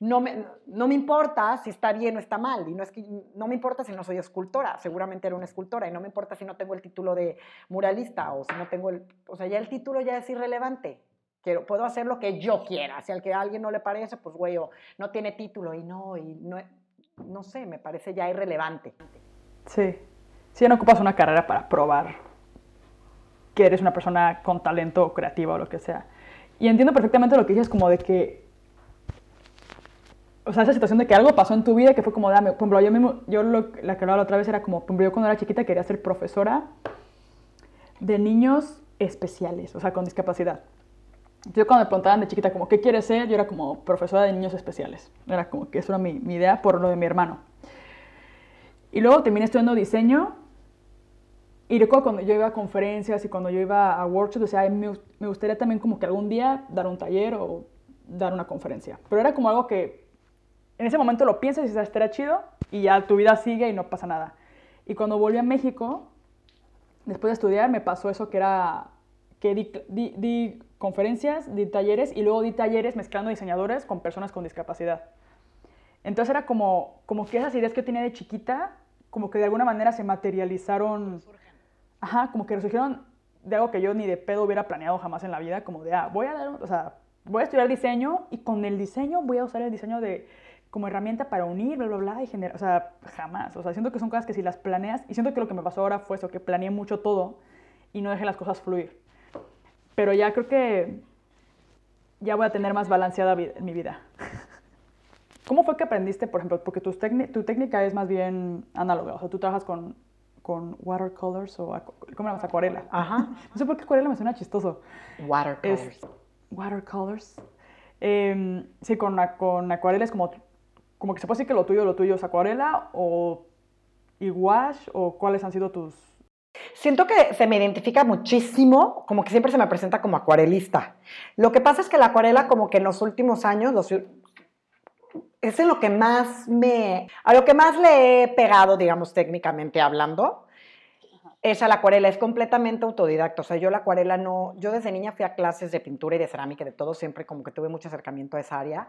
No me, no me importa si está bien o está mal, y no, es que, no me importa si no soy escultora, seguramente era una escultora, y no me importa si no tengo el título de muralista o si no tengo el, o sea, ya el título ya es irrelevante. Quiero, puedo hacer lo que yo quiera, si al que a alguien no le parece, pues güey, no tiene título y no, y no, no sé, me parece ya irrelevante. Sí, si no ocupas una carrera para probar que eres una persona con talento creativa o lo que sea. Y entiendo perfectamente lo que dices, como de que. O sea, esa situación de que algo pasó en tu vida que fue como, dame. Por ejemplo, yo mismo, yo lo, la que hablaba la otra vez era como, por ejemplo, yo cuando era chiquita quería ser profesora de niños especiales, o sea, con discapacidad. Yo cuando me preguntaban de chiquita como, ¿qué quieres ser? Yo era como profesora de niños especiales. Era como que eso era mi, mi idea por lo de mi hermano. Y luego terminé estudiando diseño y recuerdo cuando yo iba a conferencias y cuando yo iba a workshops, decía, me, me gustaría también como que algún día dar un taller o dar una conferencia. Pero era como algo que en ese momento lo piensas y dices, ah, estaría chido y ya tu vida sigue y no pasa nada. Y cuando volví a México, después de estudiar, me pasó eso que era que di, di, conferencias, di talleres y luego di talleres mezclando diseñadores con personas con discapacidad. Entonces era como, como que esas ideas que yo tenía de chiquita, como que de alguna manera se materializaron ajá, como que resurgieron de algo que yo ni de pedo hubiera planeado jamás en la vida, como de, ah, voy a dar, o sea, voy a estudiar diseño y con el diseño voy a usar el diseño de como herramienta para unir, bla, bla, bla, y generar, o sea, jamás, o sea, siento que son cosas que si las planeas, y siento que lo que me pasó ahora fue eso, que planeé mucho todo y no dejé las cosas fluir. Pero ya creo que ya voy a tener más balanceada mi vida. ¿Cómo fue que aprendiste, por ejemplo, porque tu, tu técnica es más bien análoga, o sea, tú trabajas con con watercolors o ¿cómo llamas? Acuarela. Ajá. No sé por qué acuarela me suena chistoso. Watercolors. watercolors. Em, sí, con, con acuarela es como, como que se puede decir que lo tuyo, lo tuyo es acuarela o y wash o cuáles han sido tus... Siento que se me identifica muchísimo, como que siempre se me presenta como acuarelista. Lo que pasa es que la acuarela como que en los últimos años, los es en lo que más me, a lo que más le he pegado, digamos, técnicamente hablando, es a la acuarela, es completamente autodidacta, o sea, yo la acuarela no, yo desde niña fui a clases de pintura y de cerámica, de todo, siempre como que tuve mucho acercamiento a esa área,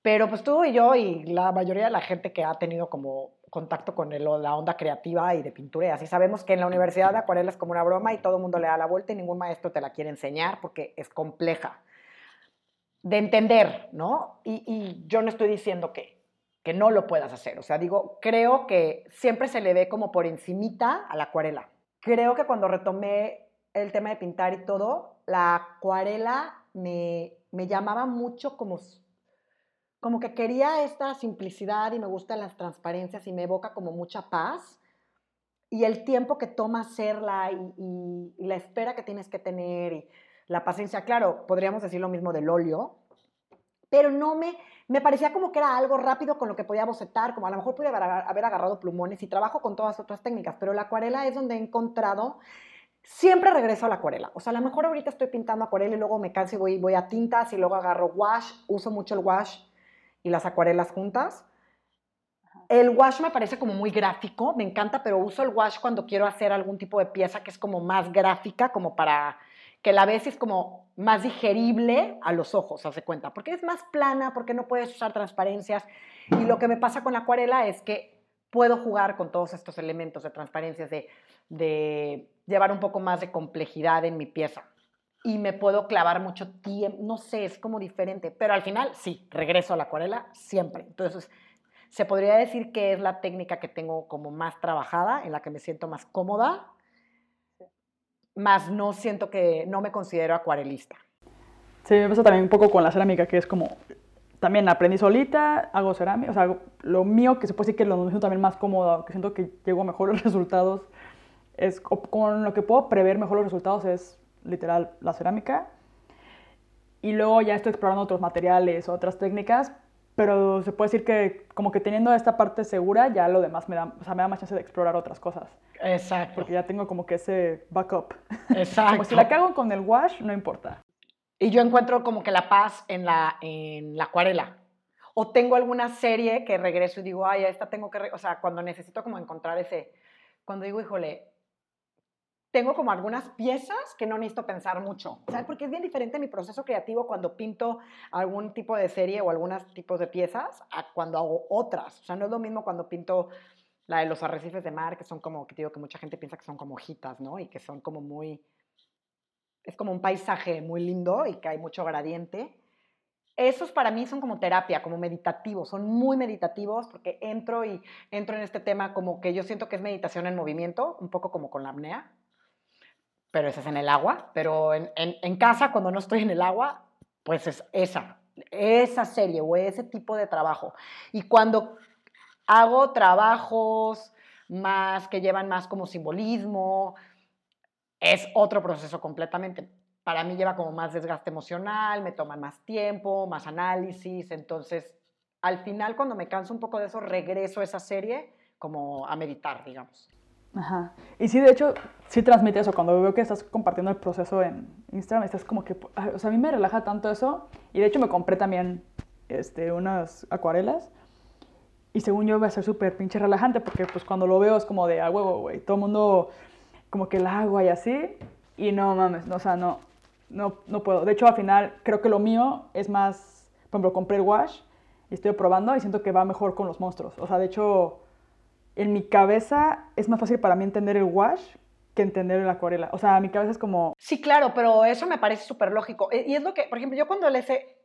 pero pues tú y yo y la mayoría de la gente que ha tenido como contacto con la onda creativa y de pintura y así sabemos que en la universidad la acuarela es como una broma y todo el mundo le da la vuelta y ningún maestro te la quiere enseñar porque es compleja de entender, ¿no? Y, yo no estoy diciendo que, que no lo puedas hacer, o sea, digo, creo que siempre se le ve como por encimita a la acuarela. Creo que cuando retomé el tema de pintar y todo, la acuarela me, me llamaba mucho como, como que quería esta simplicidad y me gustan las transparencias y me evoca como mucha paz. Y el tiempo que toma hacerla y, y la espera que tienes que tener y la paciencia. Claro, podríamos decir lo mismo del óleo, pero no me, me parecía como que era algo rápido con lo que podía bocetar, como a lo mejor podía haber agarrado plumones y trabajo con todas otras técnicas, pero la acuarela es donde he encontrado, siempre regreso a la acuarela. O sea, a lo mejor ahorita estoy pintando acuarela y luego me canso y voy, voy a tintas y luego agarro wash, uso mucho el wash y las acuarelas juntas. El wash me parece como muy gráfico, me encanta, pero uso el wash cuando quiero hacer algún tipo de pieza que es como más gráfica, como para que la ves es como más digerible a los ojos, hace cuenta, porque es más plana, porque no puedes usar transparencias. Y lo que me pasa con la acuarela es que puedo jugar con todos estos elementos de transparencias, de, de llevar un poco más de complejidad en mi pieza. Y me puedo clavar mucho tiempo, no sé, es como diferente, pero al final sí, regreso a la acuarela siempre. Entonces, se podría decir que es la técnica que tengo como más trabajada, en la que me siento más cómoda, más no siento que, no me considero acuarelista. Sí, me pasa también un poco con la cerámica, que es como, también aprendí solita, hago cerámica, o sea, lo mío que se puede decir que lo siento también más cómodo, que siento que llego a mejores resultados, es con lo que puedo prever mejor los resultados es literal la cerámica. Y luego ya estoy explorando otros materiales, otras técnicas, pero se puede decir que como que teniendo esta parte segura, ya lo demás me da, o sea, me da más chance de explorar otras cosas. Exacto. Porque ya tengo como que ese backup. Exacto. como si la cago con el wash, no importa. Y yo encuentro como que la paz en la, en la acuarela. O tengo alguna serie que regreso y digo, ay, esta tengo que... O sea, cuando necesito como encontrar ese... Cuando digo, híjole, tengo como algunas piezas que no necesito pensar mucho, ¿sabes? Porque es bien diferente mi proceso creativo cuando pinto algún tipo de serie o algunos tipos de piezas a cuando hago otras. O sea, no es lo mismo cuando pinto la de los arrecifes de mar, que son como, que digo que mucha gente piensa que son como hojitas, ¿no? Y que son como muy, es como un paisaje muy lindo y que hay mucho gradiente. Esos para mí son como terapia, como meditativos, son muy meditativos porque entro y entro en este tema como que yo siento que es meditación en movimiento, un poco como con la apnea pero esa es en el agua. Pero en, en, casa, cuando no estoy en el agua, pues es esa, esa serie o ese tipo de trabajo. Y cuando hago trabajos más que llevan más como simbolismo, es otro proceso completamente. Para mí lleva como más desgaste emocional, me toma más tiempo, más análisis, entonces al final cuando me canso un poco de eso, regreso a esa serie como a meditar, digamos. Ajá. Y sí, de hecho, sí transmite eso. Cuando veo que estás compartiendo el proceso en Instagram, estás como que, o sea, a mí me relaja tanto eso. Y de hecho me compré también este, unas acuarelas. Y según yo va a ser súper pinche relajante porque pues cuando lo veo es como de a huevo, güey. Todo el mundo como que el agua y así. Y no mames, no, o sea, no, no, no puedo. De hecho, al final creo que lo mío es más, por ejemplo, compré el wash y estoy probando y siento que va mejor con los monstruos. O sea, de hecho en mi cabeza es más fácil para mí entender el wash que entender la acuarela. O sea, mi cabeza es como... Sí, claro, pero eso me parece súper lógico. Y es lo que, por ejemplo, yo cuando le sé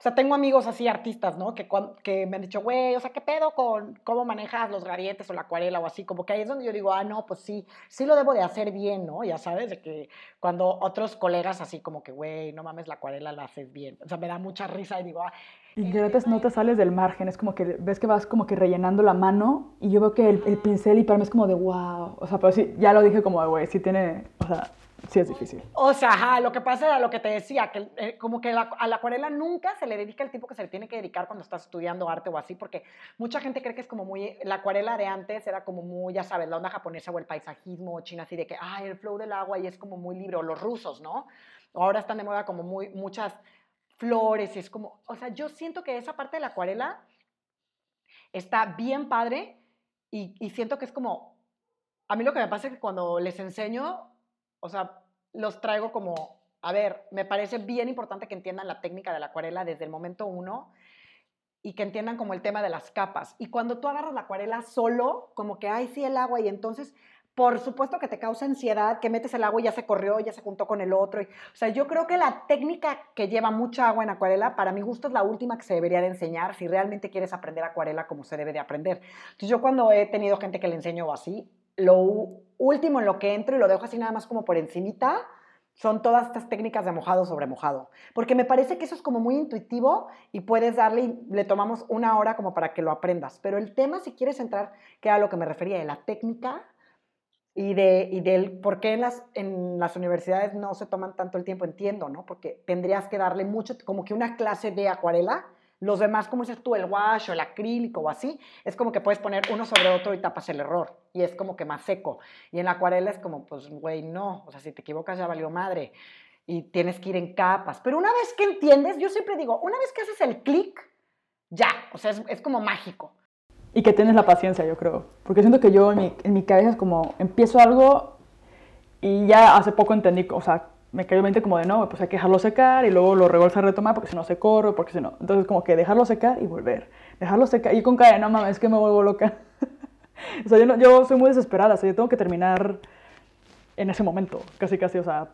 o sea, tengo amigos así, artistas, ¿no? Que, que me han dicho, güey, o sea, ¿qué pedo con cómo manejas los gradientes o la acuarela o así? Como que ahí es donde yo digo, ah, no, pues sí, sí lo debo de hacer bien, ¿no? Ya sabes, de que cuando otros colegas así como que, güey, no mames, la acuarela la haces bien. O sea, me da mucha risa y digo, ah. Y de repente no te sales del margen, es como que ves que vas como que rellenando la mano y yo veo que el, el pincel y para mí es como de wow. O sea, pero sí, ya lo dije como, güey, sí tiene, o sea, sí es difícil. O sea, lo que pasa era lo que te decía, que eh, como que a la acuarela nunca se le dedica el tiempo que se le tiene que dedicar cuando estás estudiando arte o así, porque mucha gente cree que es como muy, la acuarela de antes era como muy, ya sabes, la onda japonesa o el paisajismo o china, así de que, ay, el flow del agua y es como muy libre, o los rusos, ¿no? Ahora están de moda como muy, muchas flores, es como, o sea, yo siento que esa parte de la acuarela está bien padre y, y siento que es como, a mí lo que me pasa es que cuando les enseño, o sea, los traigo como, a ver, me parece bien importante que entiendan la técnica de la acuarela desde el momento uno y que entiendan como el tema de las capas. Y cuando tú agarras la acuarela solo, como que, ay, sí, el agua, y entonces, por supuesto que te causa ansiedad, que metes el agua y ya se corrió, ya se juntó con el otro. O sea, yo creo que la técnica que lleva mucha agua en acuarela, para mi gusto, es la última que se debería de enseñar si realmente quieres aprender acuarela como se debe de aprender. Entonces, yo cuando he tenido gente que le enseño así, lo último en lo que entro y lo dejo así nada más como por encimita, son todas estas técnicas de mojado sobre mojado. Porque me parece que eso es como muy intuitivo y puedes darle, le tomamos una hora como para que lo aprendas. Pero el tema, si quieres entrar, que era lo que me refería, de la técnica y, de, y del por qué en las, en las universidades no se toman tanto el tiempo, entiendo, ¿no? Porque tendrías que darle mucho, como que una clase de acuarela los demás, como dices tú, el wash o el acrílico o así, es como que puedes poner uno sobre otro y tapas el error. Y es como que más seco. Y en la acuarela es como, pues, güey, no. O sea, si te equivocas ya valió madre. Y tienes que ir en capas. Pero una vez que entiendes, yo siempre digo, una vez que haces el clic, ya. O sea, es, como mágico. Y que tienes la paciencia, yo creo. Porque siento que yo en mi, en mi cabeza es como, empiezo algo y ya hace poco entendí, o sea, me cayó mente como de no, pues hay que dejarlo secar y luego lo regolza a retomar porque si no se corre, porque si no. Entonces, como que dejarlo secar y volver. Dejarlo secar. Y con cara, no mames, es que me vuelvo loca. o sea, yo, yo soy muy desesperada, o sea, yo tengo que terminar en ese momento, casi, casi, o sea,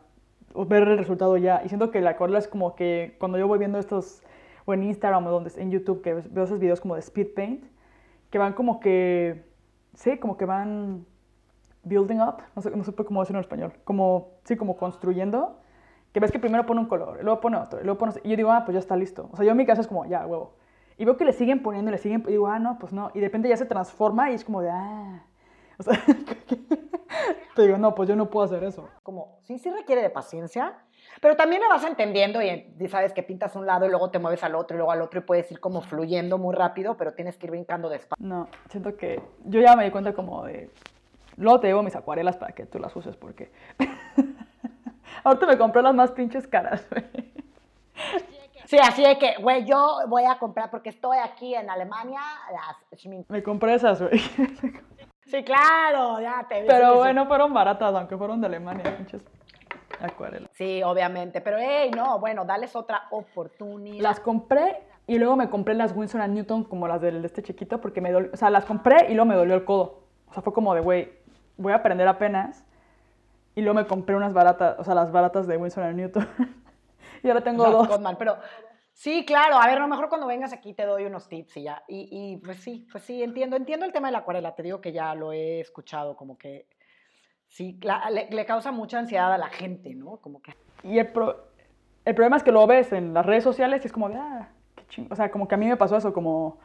ver el resultado ya. Y siento que la acuarela es como que cuando yo voy viendo estos, o en Instagram o donde, en YouTube, que veo esos videos como de speed paint, que van como que, sí, como que van building up, no sé, no sé cómo decirlo en español, como, sí, como construyendo, que ves que primero pone un color, luego pone otro, luego pone, y yo digo, ah, pues ya está listo. O sea, yo en mi caso es como, ya, huevo. Y veo que le siguen poniendo, le siguen, y digo, ah, no, pues no. Y de repente ya se transforma y es como de, ah. O sea, te digo, no, pues yo no puedo hacer eso. Como, sí, sí requiere de paciencia, pero también lo vas entendiendo y, sabes que pintas un lado y luego te mueves al otro y luego al otro y puedes ir como fluyendo muy rápido, pero tienes que ir brincando despacio. No, siento que yo ya me di cuenta como de, luego te llevo mis acuarelas para que tú las uses porque ahorita me compré las más pinches caras, Sí, así es que, güey, yo voy a comprar porque estoy aquí en Alemania, las Me compré esas, güey. Sí, claro, ya te vi. Pero bueno, fueron baratas, aunque fueron de Alemania, pinches acuarelas. Sí, obviamente, pero hey, no, bueno, dales otra oportunidad. Las compré y luego me compré las Winsor Newton como las del de este chiquito porque me dolió, o sea, las compré y luego me dolió el codo. O sea, fue como de, güey, voy a aprender apenas. Y luego me compré unas baratas, o sea, las baratas de Winsor Newton. y ahora tengo dos. pero sí, claro. A ver, a lo mejor cuando vengas aquí te doy unos tips y ya. Y, y pues sí, pues sí, entiendo. Entiendo el tema de la acuarela. Te digo que ya lo he escuchado, como que sí, le, causa mucha ansiedad a la gente, ¿no? Como que... Y el, el problema es que lo ves en las redes sociales y es como de, ah, qué chingo. O sea, como que a mí me pasó eso, como,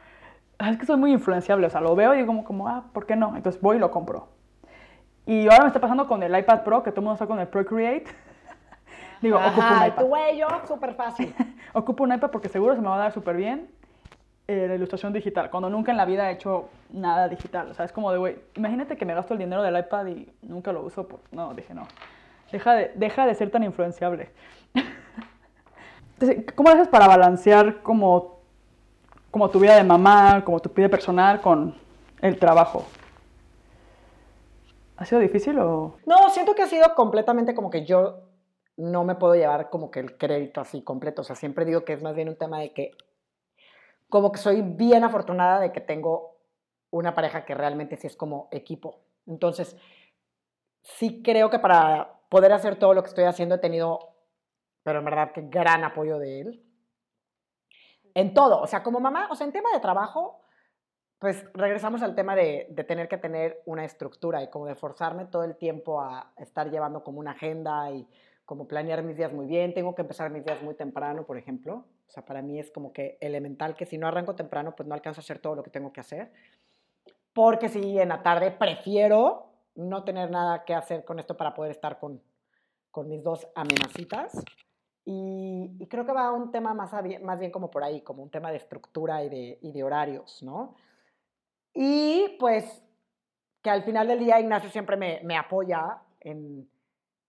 ah, es que soy muy influenciable. O sea, lo veo y digo como, como, ah, ¿por qué no? Entonces voy y lo compro. Y ahora me está pasando con el iPad Pro, que todo el mundo está con el Procreate. Digo, ocupo un iPad. Tu yo, súper fácil. ocupo un iPad porque seguro se me va a dar súper bien eh, la ilustración digital, cuando nunca en la vida he hecho nada digital. O sea, es como de, güey, imagínate que me gasto el dinero del iPad y nunca lo uso. Por... No, dije, no. Deja de, deja de ser tan influenciable. Entonces, ¿cómo haces para balancear como, como tu vida de mamá, como tu vida personal con el trabajo? ¿Ha sido difícil o...? No, siento que ha sido completamente como que yo no me puedo llevar como que el crédito así completo. O sea, siempre digo que es más bien un tema de que como que soy bien afortunada de que tengo una pareja que realmente sí es como equipo. Entonces, sí creo que para poder hacer todo lo que estoy haciendo he tenido, pero en verdad que gran apoyo de él. En todo, o sea, como mamá, o sea, en tema de trabajo, pues regresamos al tema de, tener que tener una estructura y como de forzarme todo el tiempo a estar llevando como una agenda y como planear mis días muy bien. Tengo que empezar mis días muy temprano, por ejemplo. O sea, para mí es como que elemental que si no arranco temprano, pues no alcanzo a hacer todo lo que tengo que hacer. Porque si en la tarde prefiero no tener nada que hacer con esto para poder estar con, con mis dos amenazitas. Y, y, creo que va a un tema más, más bien como por ahí, como un tema de estructura y de, y de horarios, ¿no? Y pues que al final del día Ignacio siempre me, me apoya en,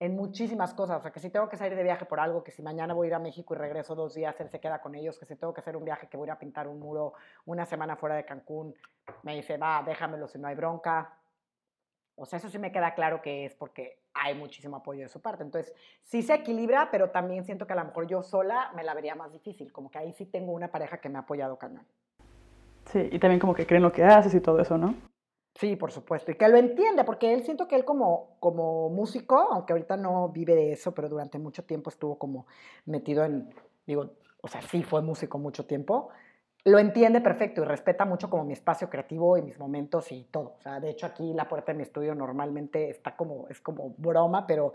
en muchísimas cosas. O sea, que si tengo que salir de viaje por algo, que si mañana voy a ir a México y regreso dos días, él se queda con ellos, que si tengo que hacer un viaje, que voy a pintar un muro una semana fuera de Cancún, me dice, va, déjamelo si no hay bronca. O sea, eso sí me queda claro que es porque hay muchísimo apoyo de su parte. Entonces, sí se equilibra, pero también siento que a lo mejor yo sola me la vería más difícil. Como que ahí sí tengo una pareja que me ha apoyado cañón. Sí, y también como que creen lo que haces y todo eso, ¿no? Sí, por supuesto. Y que lo entiende, porque él siento que él como, como músico, aunque ahorita no vive de eso, pero durante mucho tiempo estuvo como metido en, digo, o sea, sí fue músico mucho tiempo, lo entiende perfecto y respeta mucho como mi espacio creativo y mis momentos y todo. O sea, de hecho aquí la puerta de mi estudio normalmente está como, es como broma, pero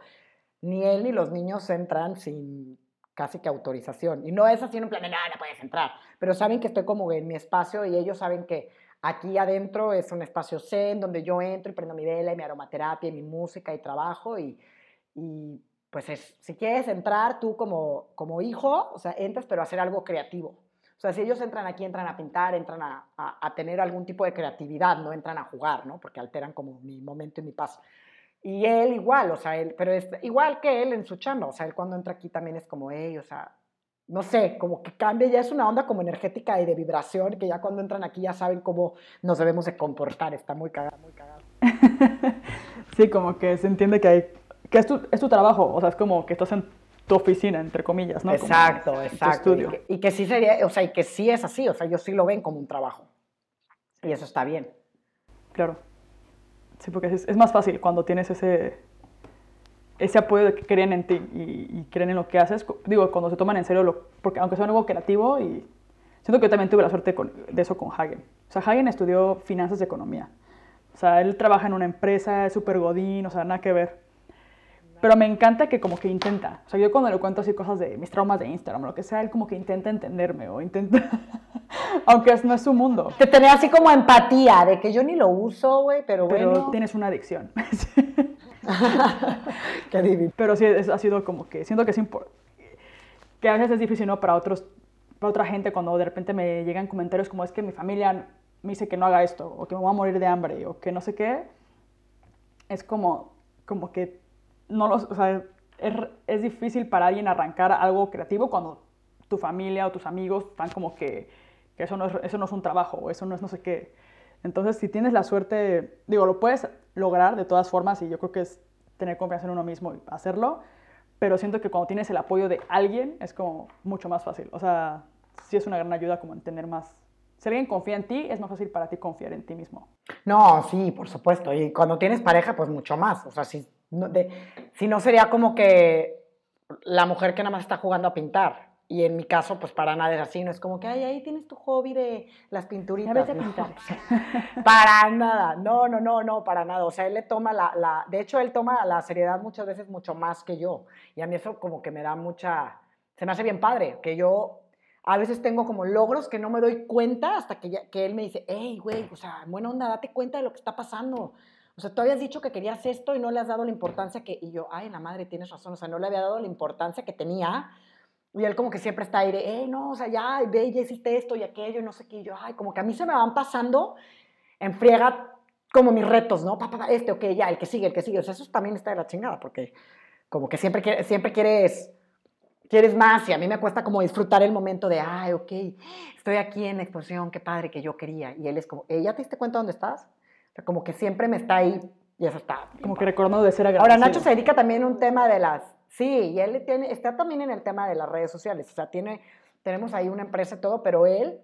ni él ni los niños entran sin casi que autorización. Y no es así en un plan de, no, puedes entrar, pero saben que estoy como en mi espacio y ellos saben que Aquí adentro es un espacio zen donde yo entro y prendo mi vela y mi aromaterapia y mi música y trabajo y, pues es, si quieres entrar tú como, como hijo, o sea, entras pero a hacer algo creativo. O sea, si ellos entran aquí, entran a pintar, entran a, a, tener algún tipo de creatividad, no entran a jugar, ¿no? Porque alteran como mi momento y mi paz. Y él igual, o sea, él, pero es igual que él en su chamba, o sea, él cuando entra aquí también es como, hey, o sea, no sé, como que cambia, ya es una onda como energética y de vibración, que ya cuando entran aquí ya saben cómo nos debemos de comportar, está muy cagado, muy cagado. sí, como que se entiende que hay, que es tu, es tu trabajo, o sea, es como que estás en tu oficina, entre comillas, ¿no? Exacto, exacto. Y que, y que, sí sería, o sea, y que sí es así, o sea, ellos sí lo ven como un trabajo. Y eso está bien. Claro. Sí, porque es, es más fácil cuando tienes ese, ese apoyo de que creen en ti y, creen en lo que haces, digo, cuando se toman en serio, lo, porque aunque sea algo creativo, y siento que yo también tuve la suerte de eso con Hagen. O sea, Hagen estudió finanzas y economía. O sea, él trabaja en una empresa, es súper godín, o sea, nada que ver. Pero me encanta que como que intenta. O sea, yo cuando le cuento así cosas de mis traumas de Instagram lo que sea, él como que intenta entenderme o intenta... Aunque no es su mundo. Te tenía así como empatía de que yo ni lo uso, güey, pero, pero bueno. tienes una adicción. Qué divino. Pero sí, ha sido como que siento que es importante. Que a veces es difícil, ¿no? Para, otros, para otra gente cuando de repente me llegan comentarios como es que mi familia me dice que no haga esto o que me voy a morir de hambre o que no sé qué. Es como, como que no los, o sea, es, es, difícil para alguien arrancar algo creativo cuando tu familia o tus amigos están como que, que eso, no es, eso no es un trabajo o eso no es no sé qué. Entonces, si tienes la suerte, digo, lo puedes lograr de todas formas y yo creo que es tener confianza en uno mismo y hacerlo, pero siento que cuando tienes el apoyo de alguien es como mucho más fácil. O sea, sí es una gran ayuda como entender más. Si alguien confía en ti, es más fácil para ti confiar en ti mismo. No, sí, por supuesto. Y cuando tienes pareja, pues mucho más. O sea, si no, de, si no sería como que la mujer que nada más está jugando a pintar. Y en mi caso, pues para nada es así, no es como que, ay, ahí tienes tu hobby de las pinturitas. A pintar. para nada, no, no, no, no, para nada. O sea, él le toma la, la, de hecho, él toma la seriedad muchas veces mucho más que yo. Y a mí eso como que me da mucha, se me hace bien padre, que yo a veces tengo como logros que no me doy cuenta hasta que, ya, que él me dice, hey, güey, o sea, buena onda, date cuenta de lo que está pasando. O sea, tú habías dicho que querías esto y no le has dado la importancia que... Y yo, ay, la madre, tienes razón. O sea, no le había dado la importancia que tenía. Y él como que siempre está ahí de, eh, no, o sea, ya, ve, ya hiciste esto y aquello y no sé qué. Y yo, ay, como que a mí se me van pasando en friega como mis retos, ¿no? Papá, este, ok, ya, el que sigue, el que sigue. O sea, eso también está de la chingada porque como que siempre, siempre quieres quieres más y a mí me cuesta como disfrutar el momento de, ay, ok, estoy aquí en la exposición, qué padre que yo quería. Y él es como, ¿ya te diste cuenta dónde estás? como que siempre me está ahí y eso está. Como que recordando de ser agradecido. Ahora, Nacho se dedica también a un tema de las, sí, y él tiene, está también en el tema de las redes sociales, o sea, tiene, tenemos ahí una empresa y todo, pero él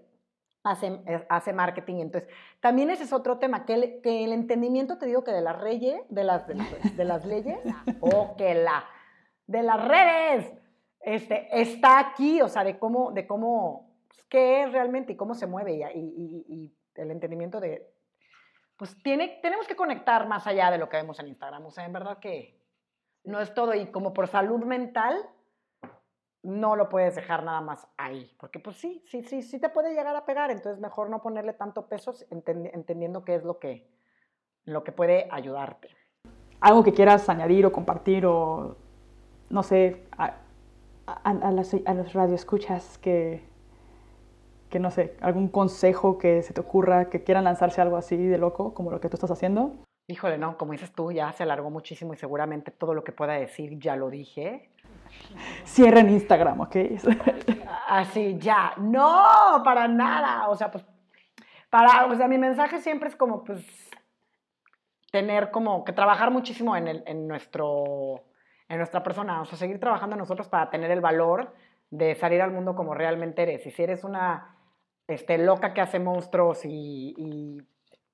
hace, hace marketing, entonces, también ese es otro tema, que el, que el entendimiento, te digo que de las reyes, de las, de, las leyes, o que la, de las redes, este, está aquí, o sea, de cómo, de cómo, pues, qué es realmente y cómo se mueve y, y, y el entendimiento de, pues tiene, tenemos que conectar más allá de lo que vemos en Instagram. O sea, en verdad que no es todo. Y como por salud mental, no lo puedes dejar nada más ahí. Porque pues sí, sí, sí, sí te puede llegar a pegar. Entonces mejor no ponerle tanto peso entendiendo qué es lo que, lo que puede ayudarte. Algo que quieras añadir o compartir o, no sé, a, a, a, los, a los radioescuchas que, que no sé, algún consejo que se te ocurra, que quieran lanzarse algo así de loco, como lo que tú estás haciendo? Híjole, no, como dices tú, ya se alargó muchísimo y seguramente todo lo que pueda decir ya lo dije. Cierren Instagram, ¿ok? Así, ya. No, para nada. O sea, pues, para, o sea, mi mensaje siempre es como, pues, tener como que trabajar muchísimo en, el, en, nuestro, en nuestra persona, o sea, seguir trabajando en nosotros para tener el valor de salir al mundo como realmente eres. Y si eres una este, loca que hace monstruos y,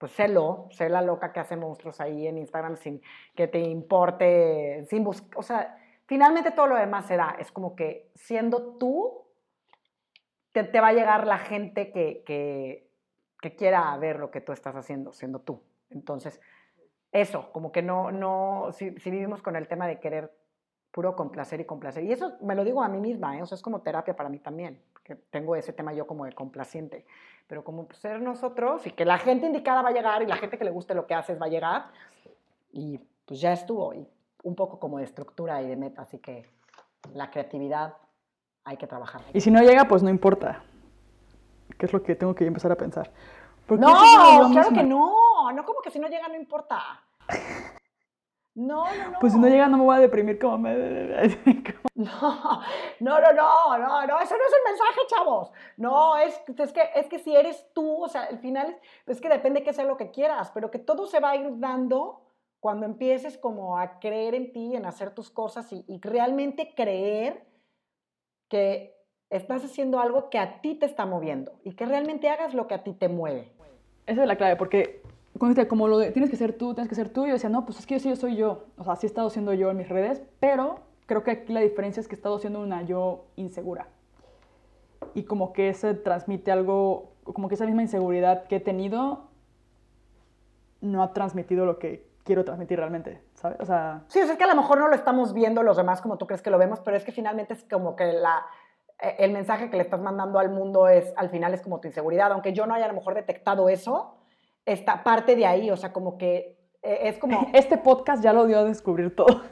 pues sélo, sé la loca que hace monstruos ahí en Instagram sin que te importe, sin buscar, o sea, finalmente todo lo demás se da, es como que siendo tú, te, va a llegar la gente que, que, que, quiera ver lo que tú estás haciendo, siendo tú. Entonces, eso, como que no, no, si, vivimos con el tema de querer puro complacer y complacer, y eso me lo digo a mí misma, ¿eh? es como terapia para mí también tengo ese tema yo como de complaciente, pero como ser nosotros y que la gente indicada va a llegar y la gente que le guste lo que haces va a llegar y pues ya estuvo y un poco como de estructura y de meta, así que la creatividad hay que trabajar. Y si no llega, pues no importa, ¿Qué es lo que tengo que empezar a pensar. No, claro que no, no como que si no llega no importa. No, no, no. Pues si no llega no me voy a deprimir como me... No, no, no, no, no, no, eso no es el mensaje, chavos. No, es, es, que, es que si eres tú, o sea, al final es, que depende que sea lo que quieras, pero que todo se va a ir dando cuando empieces como a creer en ti, en hacer tus cosas y, y realmente creer que estás haciendo algo que a ti te está moviendo y que realmente hagas lo que a ti te mueve. Esa es la clave, porque como lo de, tienes que ser tú, tienes que ser tú, yo decía, no, pues es que yo sí yo soy yo. O sea, sí he estado siendo yo en mis redes, pero creo que aquí la diferencia es que he estado siendo una yo insegura. Y como que se transmite algo como que esa misma inseguridad que he tenido no ha transmitido lo que quiero transmitir realmente, ¿sabes? O sea... Sí, es que a lo mejor no lo estamos viendo los demás como tú crees que lo vemos, pero es que finalmente es como que la, eh, el mensaje que le estás mandando al mundo es, al final es como tu inseguridad, aunque yo no haya a lo mejor detectado eso, esta parte de ahí, o sea, como que eh, es como... Este podcast ya lo dio a descubrir todo.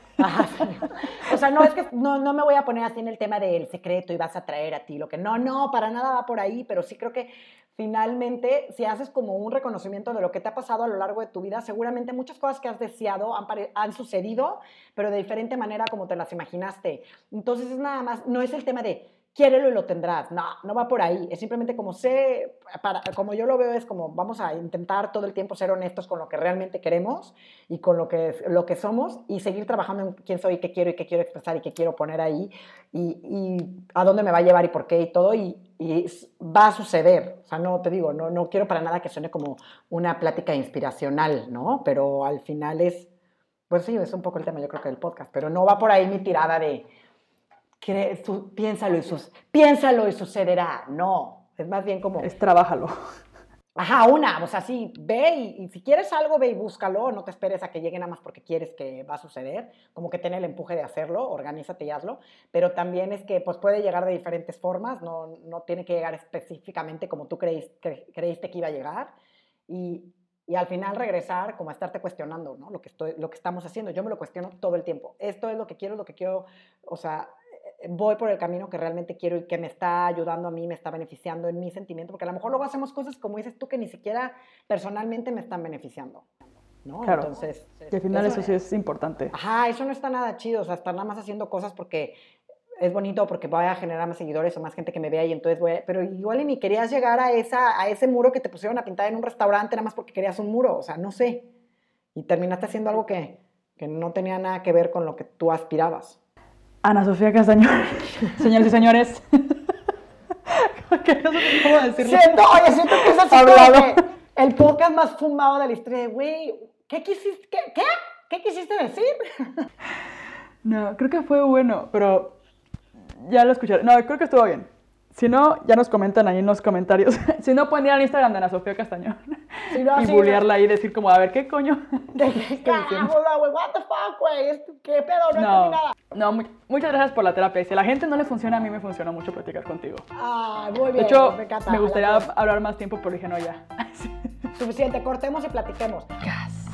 O sea, no es que no, no, me voy a poner así en el tema del secreto y vas a traer a ti lo que no, no, para nada va por ahí, pero sí creo que finalmente, si haces como un reconocimiento de lo que te ha pasado a lo largo de tu vida, seguramente muchas cosas que has deseado han, han sucedido, pero de diferente manera como te las imaginaste. Entonces es nada más, no es el tema de quiérelo y lo tendrás. No, no va por ahí. Es simplemente como sé, para, como yo lo veo, es como vamos a intentar todo el tiempo ser honestos con lo que realmente queremos y con lo que, lo que somos y seguir trabajando en quién soy, qué quiero y qué quiero expresar y qué quiero poner ahí y, y a dónde me va a llevar y por qué y todo. Y, y, va a suceder. O sea, no te digo, no, no quiero para nada que suene como una plática inspiracional, ¿no? Pero al final es, pues sí, es un poco el tema yo creo que del podcast, pero no va por ahí mi tirada de piénsalo, y piénsalo y sucederá. No, es más bien como... Es trabájalo. Ajá, una, o sea, sí, ve y, si quieres algo, ve y búscalo, no te esperes a que llegue nada más porque quieres que va a suceder, como que ten el empuje de hacerlo, organízate y hazlo, pero también es que pues puede llegar de diferentes formas, no, no tiene que llegar específicamente como tú creíste, creíste que iba a llegar y, y, al final regresar como a estarte cuestionando, ¿no? Lo que, estoy, lo que estamos haciendo, yo me lo cuestiono todo el tiempo, esto es lo que quiero, lo que quiero, o sea, voy por el camino que realmente quiero y que me está ayudando a mí, me está beneficiando en mi sentimiento, porque a lo mejor luego hacemos cosas, como dices tú, que ni siquiera personalmente me están beneficiando. ¿no? Claro, Entonces, que al final eso, sí es importante. Ajá, eso no está nada chido, o sea, estar nada más haciendo cosas porque es bonito, porque voy a generar más seguidores o más gente que me vea y entonces voy a, pero igual ni querías llegar a, esa, a ese muro que te pusieron a pintar en un restaurante nada más porque querías un muro, o sea, no sé. Y terminaste haciendo algo que, que no tenía nada que ver con lo que tú aspirabas. Ana Sofía Castañón. Señores y señores. que no sé cómo decirlo. Siento, oye, siento que es así el podcast más fumado de la historia. Güey, ¿qué quisiste, qué, qué? ¿Qué quisiste decir? No, creo que fue bueno, pero ya lo escuché. No, creo que estuvo bien. Si no, ya nos comentan ahí en los comentarios. si no, pueden ir al Instagram de Ana Sofía Castañón. y bullearla ahí y decir como, a ver, ¿qué coño? ¿Qué, qué güey? What the fuck, güey? ¿Qué pedo? No, no nada. No, muchas gracias por la terapia. Si a la gente no le funciona, a mí me funciona mucho platicar contigo. Ah, muy bien. De hecho, me, gustaría hablar más tiempo, pero dije, no, ya. Suficiente, cortemos y platiquemos. Gas.